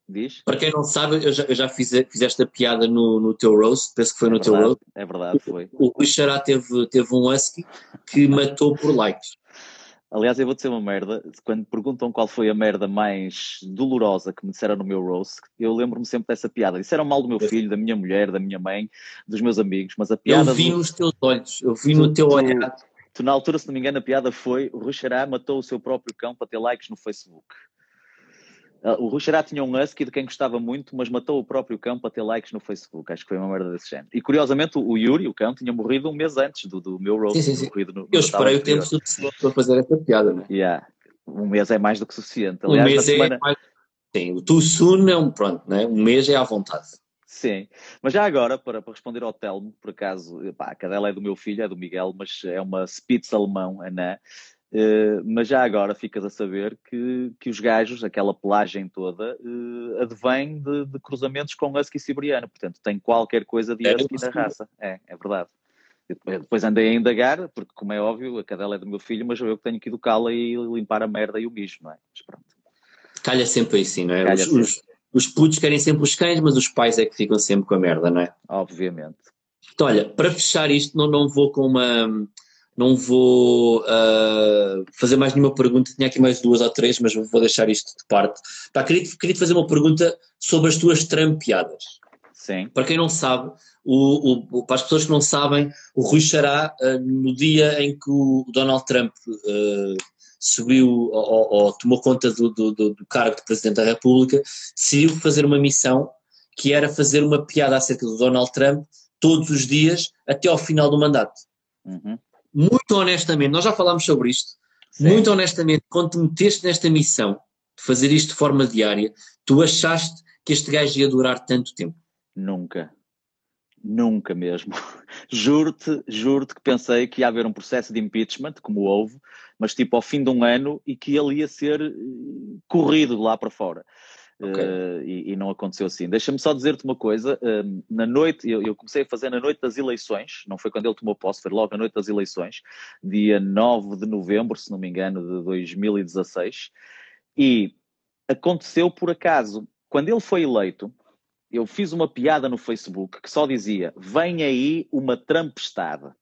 Speaker 3: diz,
Speaker 2: Para quem não sabe, eu já, eu já fiz, fiz esta piada no, no teu roast, penso que foi
Speaker 3: é
Speaker 2: no teu
Speaker 3: verdade,
Speaker 2: roast.
Speaker 3: é verdade, foi.
Speaker 2: O Rui Xará teve, teve um husky que matou por likes.
Speaker 3: Aliás, eu vou dizer uma merda. Quando perguntam qual foi a merda mais dolorosa que me disseram no meu roast, eu lembro-me sempre dessa piada. Disseram mal do meu filho, da minha mulher, da minha mãe, dos meus amigos, mas a piada.
Speaker 2: Eu vi
Speaker 3: do-
Speaker 2: nos teus olhos, eu vi no teu olhar.
Speaker 3: Tu, na altura, se não me engano, a piada foi o Rui Xará matou o seu próprio cão para ter likes no Facebook. Ah, O Rui Xará tinha um husky de quem gostava muito, mas matou o próprio cão para ter likes no Facebook. Acho que foi uma merda desse género. E curiosamente, o Yuri, o cão, tinha morrido um mês antes do, do meu roast.
Speaker 2: Sim, sim, sim.
Speaker 3: no- no
Speaker 2: Eu esperei o tempo suficiente para fazer essa piada, não é?
Speaker 3: Yeah. Um mês é mais do que suficiente.
Speaker 2: Um
Speaker 3: Aliás,
Speaker 2: mês
Speaker 3: na
Speaker 2: é
Speaker 3: semana...
Speaker 2: mais. Sim, o too soon é um pronto, não é? Um mês é à vontade.
Speaker 3: Sim, mas já agora, para, para responder ao Telmo, por acaso, pá, a cadela é do meu filho, é do Miguel, mas é uma Spitz alemão, anã. Eh, mas já agora ficas a saber que, que os gajos, aquela pelagem toda, uh, advém de, de cruzamentos com husky siberiano, portanto tem qualquer coisa de
Speaker 2: É,
Speaker 3: husky na raça. É, é verdade. Eu depois- andei a indagar, porque como é óbvio, a cadela é do meu filho, mas eu que tenho que educá-la e limpar a merda e o mijo, não é? Mas pronto.
Speaker 2: Calha sempre aí, sim, não é?
Speaker 3: Calha
Speaker 2: Os,
Speaker 3: sempre.
Speaker 2: Os, os putos querem sempre os cães, mas os pais é que ficam sempre com a merda, não é?
Speaker 3: Obviamente.
Speaker 2: Então, olha, para fechar isto, não, não vou com uma, não vou uh, fazer mais nenhuma pergunta, tinha aqui mais duas ou três, mas vou deixar isto de parte. Pá, queria, queria fazer uma pergunta sobre as tuas trampeadas.
Speaker 3: Sim.
Speaker 2: Para quem não sabe, o, o, para as pessoas que não sabem, o Rui Xará, uh, no dia em que o Donald Trump uh, subiu ou, ou, tomou conta do, do, do, cargo de Presidente da República, decidiu fazer uma missão que era fazer uma piada acerca do Donald Trump todos os dias até ao final do mandato.
Speaker 3: Uhum.
Speaker 2: Muito honestamente, nós já falámos sobre isto, Sim. muito honestamente, quando te meteste nesta missão de fazer isto de forma diária, tu achaste que este gajo ia durar tanto tempo?
Speaker 3: Nunca. Nunca mesmo. juro-te, juro-te que pensei que ia haver um processo de impeachment, como houve, mas tipo ao fim de um ano e que ele ia ser eh, corrido de lá para fora. Okay. Uh, e, e, não aconteceu assim. Deixa-me só dizer-te uma coisa: uh, na noite, eu, eu, comecei a fazer na noite das eleições, não foi quando ele tomou posse, foi logo na noite das eleições, dia 9 de novembro, se não me engano, de 2016, e aconteceu por acaso, quando ele foi eleito, eu fiz uma piada no Facebook que só dizia: Vem aí uma trampestada.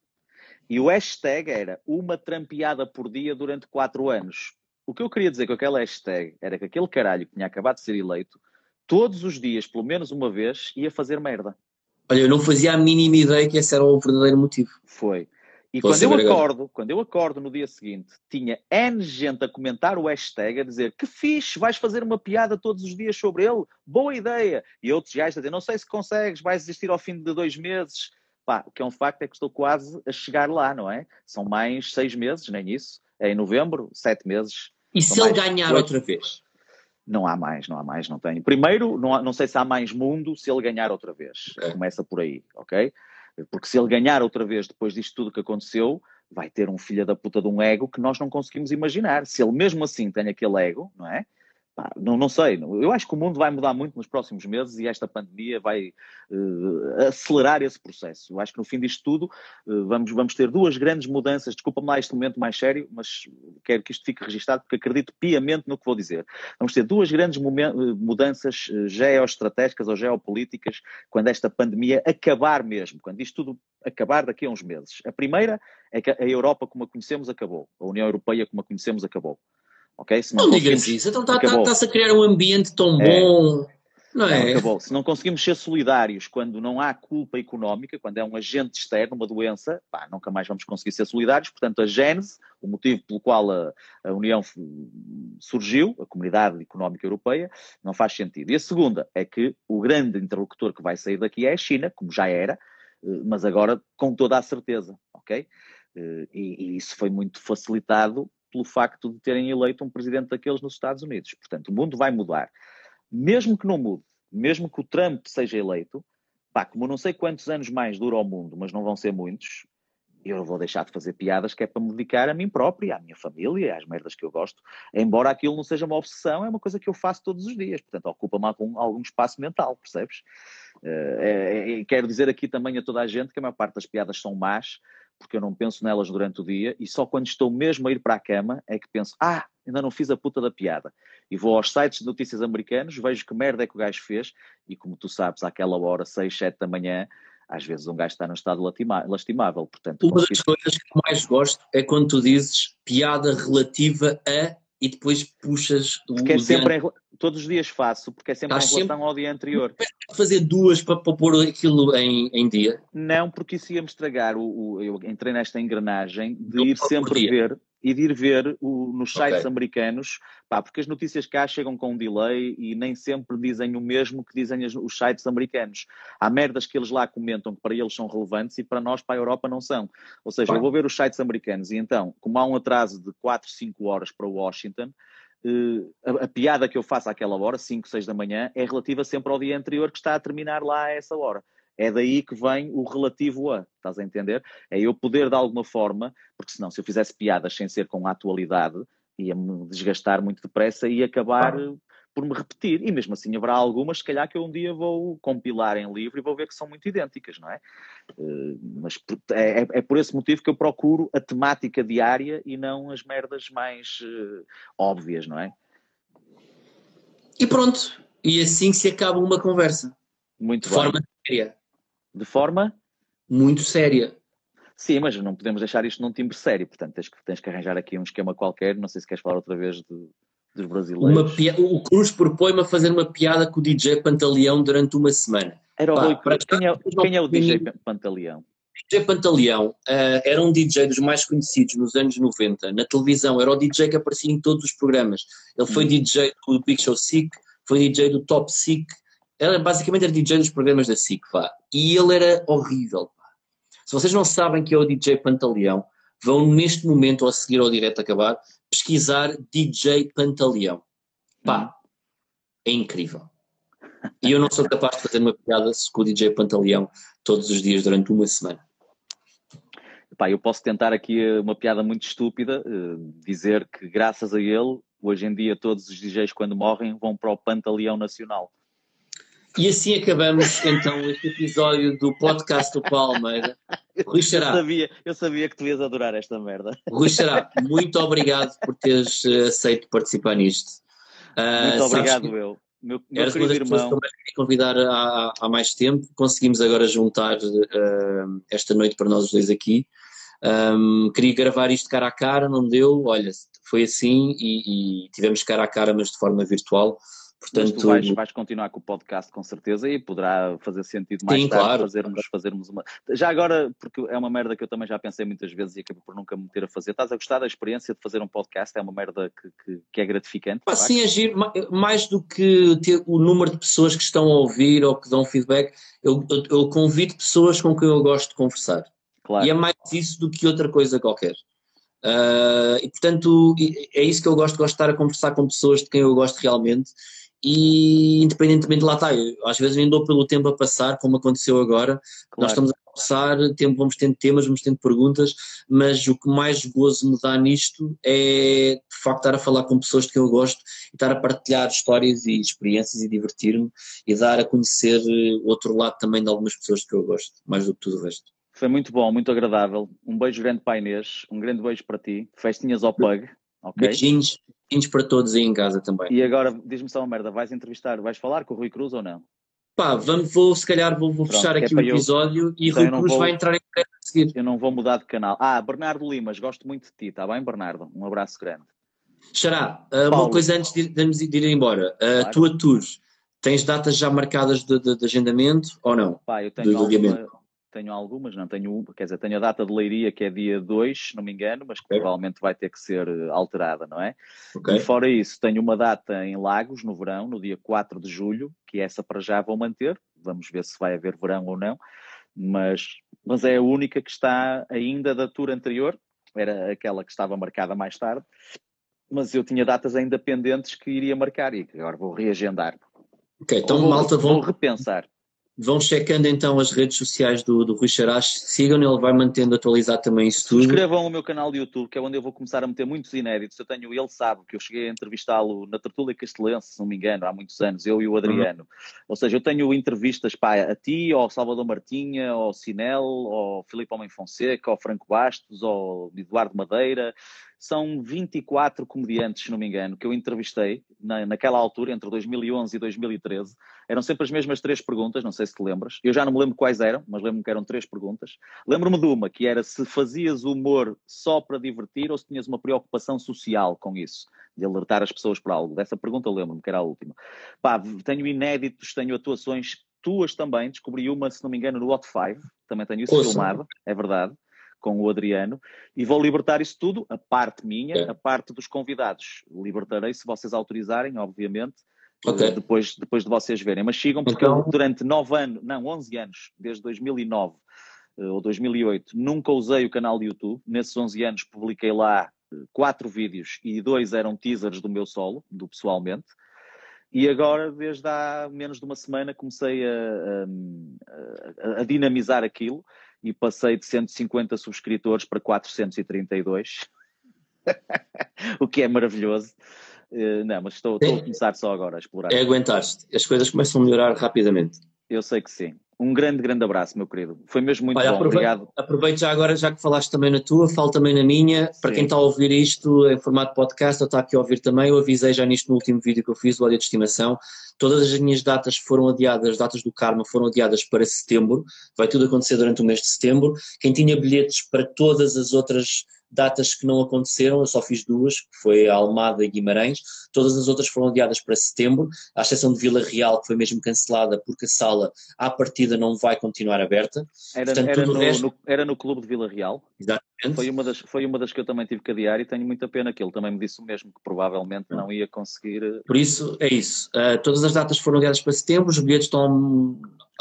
Speaker 3: E o hashtag era uma trampeada por dia durante quatro anos. O que eu queria dizer com aquela hashtag era que aquele caralho que tinha acabado de ser eleito, todos os dias, pelo menos uma vez, ia fazer merda.
Speaker 2: Olha, eu não fazia a mínima ideia que esse era o verdadeiro motivo.
Speaker 3: Foi. E quando eu acordo, quando eu acordo no dia seguinte, tinha N gente a comentar o hashtag, a dizer que fixe, vais fazer uma piada todos os dias sobre ele, boa ideia. E outros gajos a dizer, não sei se consegues, vais existir ao fim de dois meses. Pá, o que é um facto é que estou quase a chegar lá, não é? São mais seis meses, nem isso. É em novembro, sete meses.
Speaker 2: E se ele ganhar outra vez?
Speaker 3: Não há mais, não há mais, não tenho. Primeiro, não, há, não sei se há mais mundo se ele ganhar outra vez. É. Começa por aí, ok? Porque se ele ganhar outra vez depois disto tudo que aconteceu, vai ter um filho da puta de um ego que nós não conseguimos imaginar. Se ele mesmo assim tem aquele ego, não é? Não, não sei, eu acho que o mundo vai mudar muito nos próximos meses e esta pandemia vai uh, acelerar esse processo. Eu acho que no fim disto tudo uh, vamos, vamos ter duas grandes mudanças. Desculpa-me lá este momento mais sério, mas quero que isto fique registado porque acredito piamente no que vou dizer. Vamos ter duas grandes mudanças geoestratégicas ou geopolíticas quando esta pandemia acabar mesmo, quando isto tudo acabar daqui a uns meses. A primeira é que a Europa como a conhecemos acabou, a União Europeia como a conhecemos acabou. Ok?
Speaker 2: Se não, não digas isso, então está-se tá, tá a criar um ambiente tão é. bom. Não, é?
Speaker 3: acabou. Se não conseguimos ser solidários quando não há culpa económica, quando é um agente externo, uma doença, pá, nunca mais vamos conseguir ser solidários. Portanto, a gênese, o motivo pelo qual a, a União surgiu, a Comunidade Económica Europeia, não faz sentido. E a segunda é que o grande interlocutor que vai sair daqui é a China, como já era, eh, mas agora com toda a certeza, ok? Eh, e, e isso foi muito facilitado pelo facto de terem eleito um presidente daqueles nos Estados Unidos. Portanto, o mundo vai mudar. Mesmo que não mude, mesmo que o Trump seja eleito, pá, como não sei quantos anos mais dura o mundo, mas não vão ser muitos, eu vou deixar de fazer piadas que é para me dedicar a mim próprio, à minha família, às merdas que eu gosto, embora aquilo não seja uma obsessão, é uma coisa que eu faço todos os dias, portanto ocupa-me algum, algum espaço mental, percebes? Uh, é, é, quero dizer aqui também a toda a gente que a maior parte das piadas são más, porque eu não penso nelas durante o dia e só quando estou mesmo a ir para a cama é que penso, ah, ainda não fiz a puta da piada. E vou aos sites de notícias americanos, vejo que merda é que o gajo fez e como tu sabes, àquela hora, 6, 7 da manhã, às vezes um gajo está num estado lastimável. Portanto,
Speaker 2: Uma das coisas que mais gosto é quando tu dizes piada relativa a e depois puxas
Speaker 3: o. Porque é sempre em, todos os dias faço, porque é sempre Estás em relação sempre... ao dia anterior.
Speaker 2: Fazer duas para, para pôr aquilo em, em dia?
Speaker 3: Não, porque isso ia-me estragar. O, o, eu entrei nesta engrenagem de ir sempre ver e de ir ver o, nos sites okay. americanos, pá, porque as notícias cá chegam com um delay e nem sempre dizem o mesmo que dizem as, os sites americanos. Há merdas que eles lá comentam que para eles são relevantes e para nós, para a Europa, não são. Ou seja, eu vou ver os sites americanos e então, como há um atraso de 4, 5 horas para Washington, Uh, a, a, piada que eu faço àquela hora, 5, 6 da manhã, é relativa sempre ao dia anterior que está a terminar lá a essa hora. É daí que vem o relativo a, estás a entender? É eu poder de alguma forma, porque senão se eu fizesse piadas sem ser com a atualidade, ia-me desgastar muito depressa e acabar ah. por me repetir. E mesmo assim haverá algumas, se calhar, que eu um dia vou compilar em livro e vou ver que são muito idênticas, não é? Uh, mas é, é, é, por esse motivo que eu procuro a temática diária e não as merdas mais uh, óbvias, não é?
Speaker 2: E pronto. E assim se acaba uma conversa.
Speaker 3: Muito
Speaker 2: de bem. forma séria
Speaker 3: de forma
Speaker 2: muito séria.
Speaker 3: Sim, mas não podemos deixar isto num timbre sério, portanto tens que, tens que arranjar aqui um esquema qualquer, não sei se queres falar outra vez de, dos brasileiros.
Speaker 2: Pia... O Cruz propõe-me a fazer uma piada com o DJ Pantaleão durante uma semana.
Speaker 3: Era o Pá, Rui Cruz. Quem é, quem é o DJ Pantaleão?
Speaker 2: DJ Pantaleão uh, era um DJ dos mais conhecidos nos anos 90. Na televisão era o DJ que aparecia em todos os programas. Ele foi hum. DJ do Big Show Sick, foi DJ do Top Sick. Era, basicamente era DJ dos programas da SIC, pá. E ele era horrível, pá. Se vocês não sabem que é o DJ Pantaleão, vão neste momento, ao seguir ao direto acabar, pesquisar DJ Pantaleão. Pá, hum. é incrível. E eu não sou capaz de fazer uma piada com o DJ Pantaleão todos os dias durante uma semana.
Speaker 3: Pá, eu posso tentar aqui eh, uma piada muito estúpida, uh, dizer que graças a ele, hoje em dia todos os DJs quando morrem vão para o Pantaleão Nacional.
Speaker 2: E assim acabamos então este episódio do podcast do Palmeira.
Speaker 3: Rui Xará. Eu sabia, eu sabia que tu ias adorar esta merda.
Speaker 2: Rui Xará, muito obrigado por teres uh, aceito participar nisto.
Speaker 3: Uh, muito obrigado, eu. Meu, meu Eras
Speaker 2: uma das
Speaker 3: irmão. pessoas que eu
Speaker 2: queria convidar há, há mais tempo. Conseguimos agora juntar uh, esta noite para nós os dois aqui. Um, queria gravar isto cara a cara, não deu. Olha, foi assim e, e tivemos cara a cara, mas de forma virtual.
Speaker 3: Portanto, Mas tu vais, vais, continuar com o podcast com certeza e poderá fazer sentido mais
Speaker 2: sim,
Speaker 3: tarde
Speaker 2: claro.
Speaker 3: fazermos, fazermos uma. Já agora, porque é uma merda que eu também já pensei muitas vezes e acabei por nunca me ter a fazer. Estás a gostar da experiência de fazer um podcast? É uma merda que, que, que é gratificante?
Speaker 2: Ah, sim, agir mais do que ter o número de pessoas que estão a ouvir ou que dão feedback, eu, eu, eu convido pessoas com quem eu gosto de conversar. Claro. E é mais isso do que outra coisa qualquer. Uh, e portanto, é isso que eu gosto, gosto de estar a conversar com pessoas de quem eu gosto realmente e independentemente, lá está, eu, às vezes nem dou pelo tempo a passar, como aconteceu agora, claro. nós estamos a passar, tempo, vamos tendo temas, vamos tendo perguntas, mas o que mais gozo me dá nisto é de facto estar a falar com pessoas de quem eu gosto e estar a partilhar histórias e experiências e divertir-me e dar a conhecer o outro lado também de algumas pessoas que eu gosto, mais do que tudo o resto.
Speaker 3: Foi muito bom, muito agradável. Um beijo grande para a Inês, um grande beijo para ti. Festinhas ao Pug.
Speaker 2: Okay. Beijinhos, beijinhos para todos aí em casa também.
Speaker 3: E agora, diz-me só uma merda, vais entrevistar, vais falar com o Rui Cruz ou não?
Speaker 2: Pá, vamos, vou, se calhar vou, vou Pronto, fechar é aqui o episódio eu, e então Rui Cruz vou, vai entrar em a seguir.
Speaker 3: Eu não vou mudar de canal. Ah, Bernardo Limas, gosto muito de ti, está bem, Bernardo? Um abraço grande.
Speaker 2: Xará, uh, uma coisa antes de, de, de ir embora. A claro. tua tour, tens datas já marcadas de, de, de agendamento ou não?
Speaker 3: Pá, eu tenho, alguma, tenho algumas, não tenho, quer dizer, tenho a data de leiria que é dia 2, se não me engano, mas que okay. provavelmente vai ter que ser eh, alterada, não é? Okay. E fora isso, tenho uma data em Lagos, no verão, no dia 4 de julho, que essa para já vou manter, vamos ver se vai haver verão ou não, mas, mas é a única que está ainda da tour anterior, era aquela que estava marcada mais tarde, mas eu tinha datas ainda pendentes que iria marcar e agora vou reagendar.
Speaker 2: Ok, então vou, malta, vou
Speaker 3: repensar.
Speaker 2: Vão checando então as redes sociais do, do Rui Charás, sigam ele vai mantendo atualizado também isso tudo.
Speaker 3: Subscrevam o meu canal de YouTube, que é onde eu vou começar a meter muitos inéditos. Eu tenho, ele sabe que eu cheguei a entrevistá-lo na Tertúlia Castelense, se não me engano, há muitos anos, eu e o Adriano. Uhum. Ou seja, eu tenho entrevistas pá, a ti, ao Salvador Martinha, ao Sinel, ao Filipe Homem Fonseca, ao Franco Bastos, ao Eduardo Madeira, são 24 comediantes, se não me engano, que eu entrevistei na, naquela altura, entre 2011 e 2013. Eram sempre as mesmas três perguntas, não sei se te lembras. Eu já não me lembro quais eram, mas lembro-me que eram três perguntas. Lembro-me de uma, que era se fazias humor só para divertir ou se tinhas uma preocupação social com isso, de alertar as pessoas para algo. Dessa pergunta lembro-me, que era a última. Pá, tenho inéditos, tenho atuações tuas também. Descobri uma, se não me engano, no Hot Five. Também tenho isso Ouça. filmado, é verdade com o Adriano, e vou libertar isso tudo, a parte minha, é. a parte dos convidados. Libertarei se vocês autorizarem, obviamente, okay. depois, depois de vocês verem. Mas sigam, porque então... eu, durante nove anos, não, 11 anos, desde 2009 eh, ou 2008, nunca usei o canal de YouTube. Nesses 11 anos publiquei lá eh, quatro vídeos e dois eram teasers do meu solo, do pessoalmente. E agora, desde há menos de uma semana, comecei a, a, a dinamizar aquilo e passei de 150 subscritores para 432, o que é maravilhoso. Uh, não, mas estou, estou, a começar só agora a explorar.
Speaker 2: É aguentar-te, as coisas começam a melhorar rapidamente.
Speaker 3: Eu sei que sim. Um grande, grande abraço, meu querido. Foi mesmo muito Olha, bom. Aproveito, Obrigado.
Speaker 2: Aproveito já agora, já que falaste também na tua, falo também na minha. Para Sim. quem está a ouvir isto em formato podcast ou está aqui a ouvir também, eu avisei já nisto no último vídeo que eu fiz, o área de estimação. Todas as minhas datas foram adiadas, as datas do Karma foram adiadas para setembro. Vai tudo acontecer durante o mês de setembro. Quem tinha bilhetes para todas as outras datas que não aconteceram, eu só fiz duas, que foi a Almada e Guimarães, todas as outras foram adiadas para setembro, à exceção de Vila Real, que foi mesmo cancelada porque a sala à partida não vai continuar aberta.
Speaker 3: Era, Portanto, era, no, resto... no, era no clube de Vila Real?
Speaker 2: Exatamente.
Speaker 3: Foi uma, das, foi uma das que eu também tive que adiar e tenho muita pena que ele também me disse o mesmo, que provavelmente não ia conseguir. Eh,
Speaker 2: Por isso, é isso. Uh, todas as datas foram adiadas para setembro, os bilhetes estão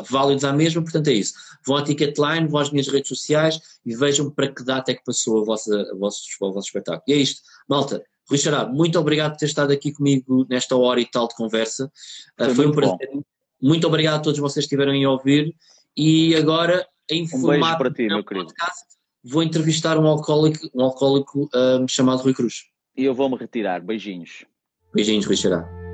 Speaker 2: válidos à mesma, portanto é isso. Vão à Ticketline, vão às minhas redes sociais e vejam para que data é que passou a vossa, a vosso, o vosso espetáculo. E é isto. Malta, Rui Xará, muito obrigado por ter estado aqui comigo nesta hora e tal de conversa.
Speaker 3: Ah, foi, foi um prazer.
Speaker 2: Bom. Muito obrigado a todos vocês que estiveram a ouvir. E agora, em um formato
Speaker 3: para ti, meu querido. Podcast,
Speaker 2: vou entrevistar um alcoólico, um alcoólico um, ah, chamado Rui Cruz.
Speaker 3: E eu vou-me retirar. Beijinhos.
Speaker 2: Beijinhos, Rui Xará.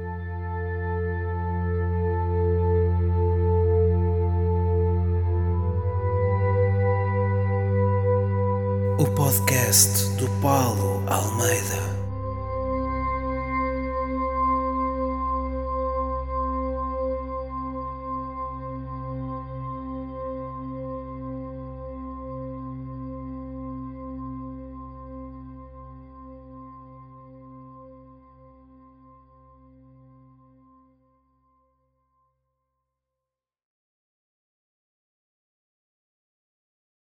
Speaker 1: Podcast do Paulo Almeida.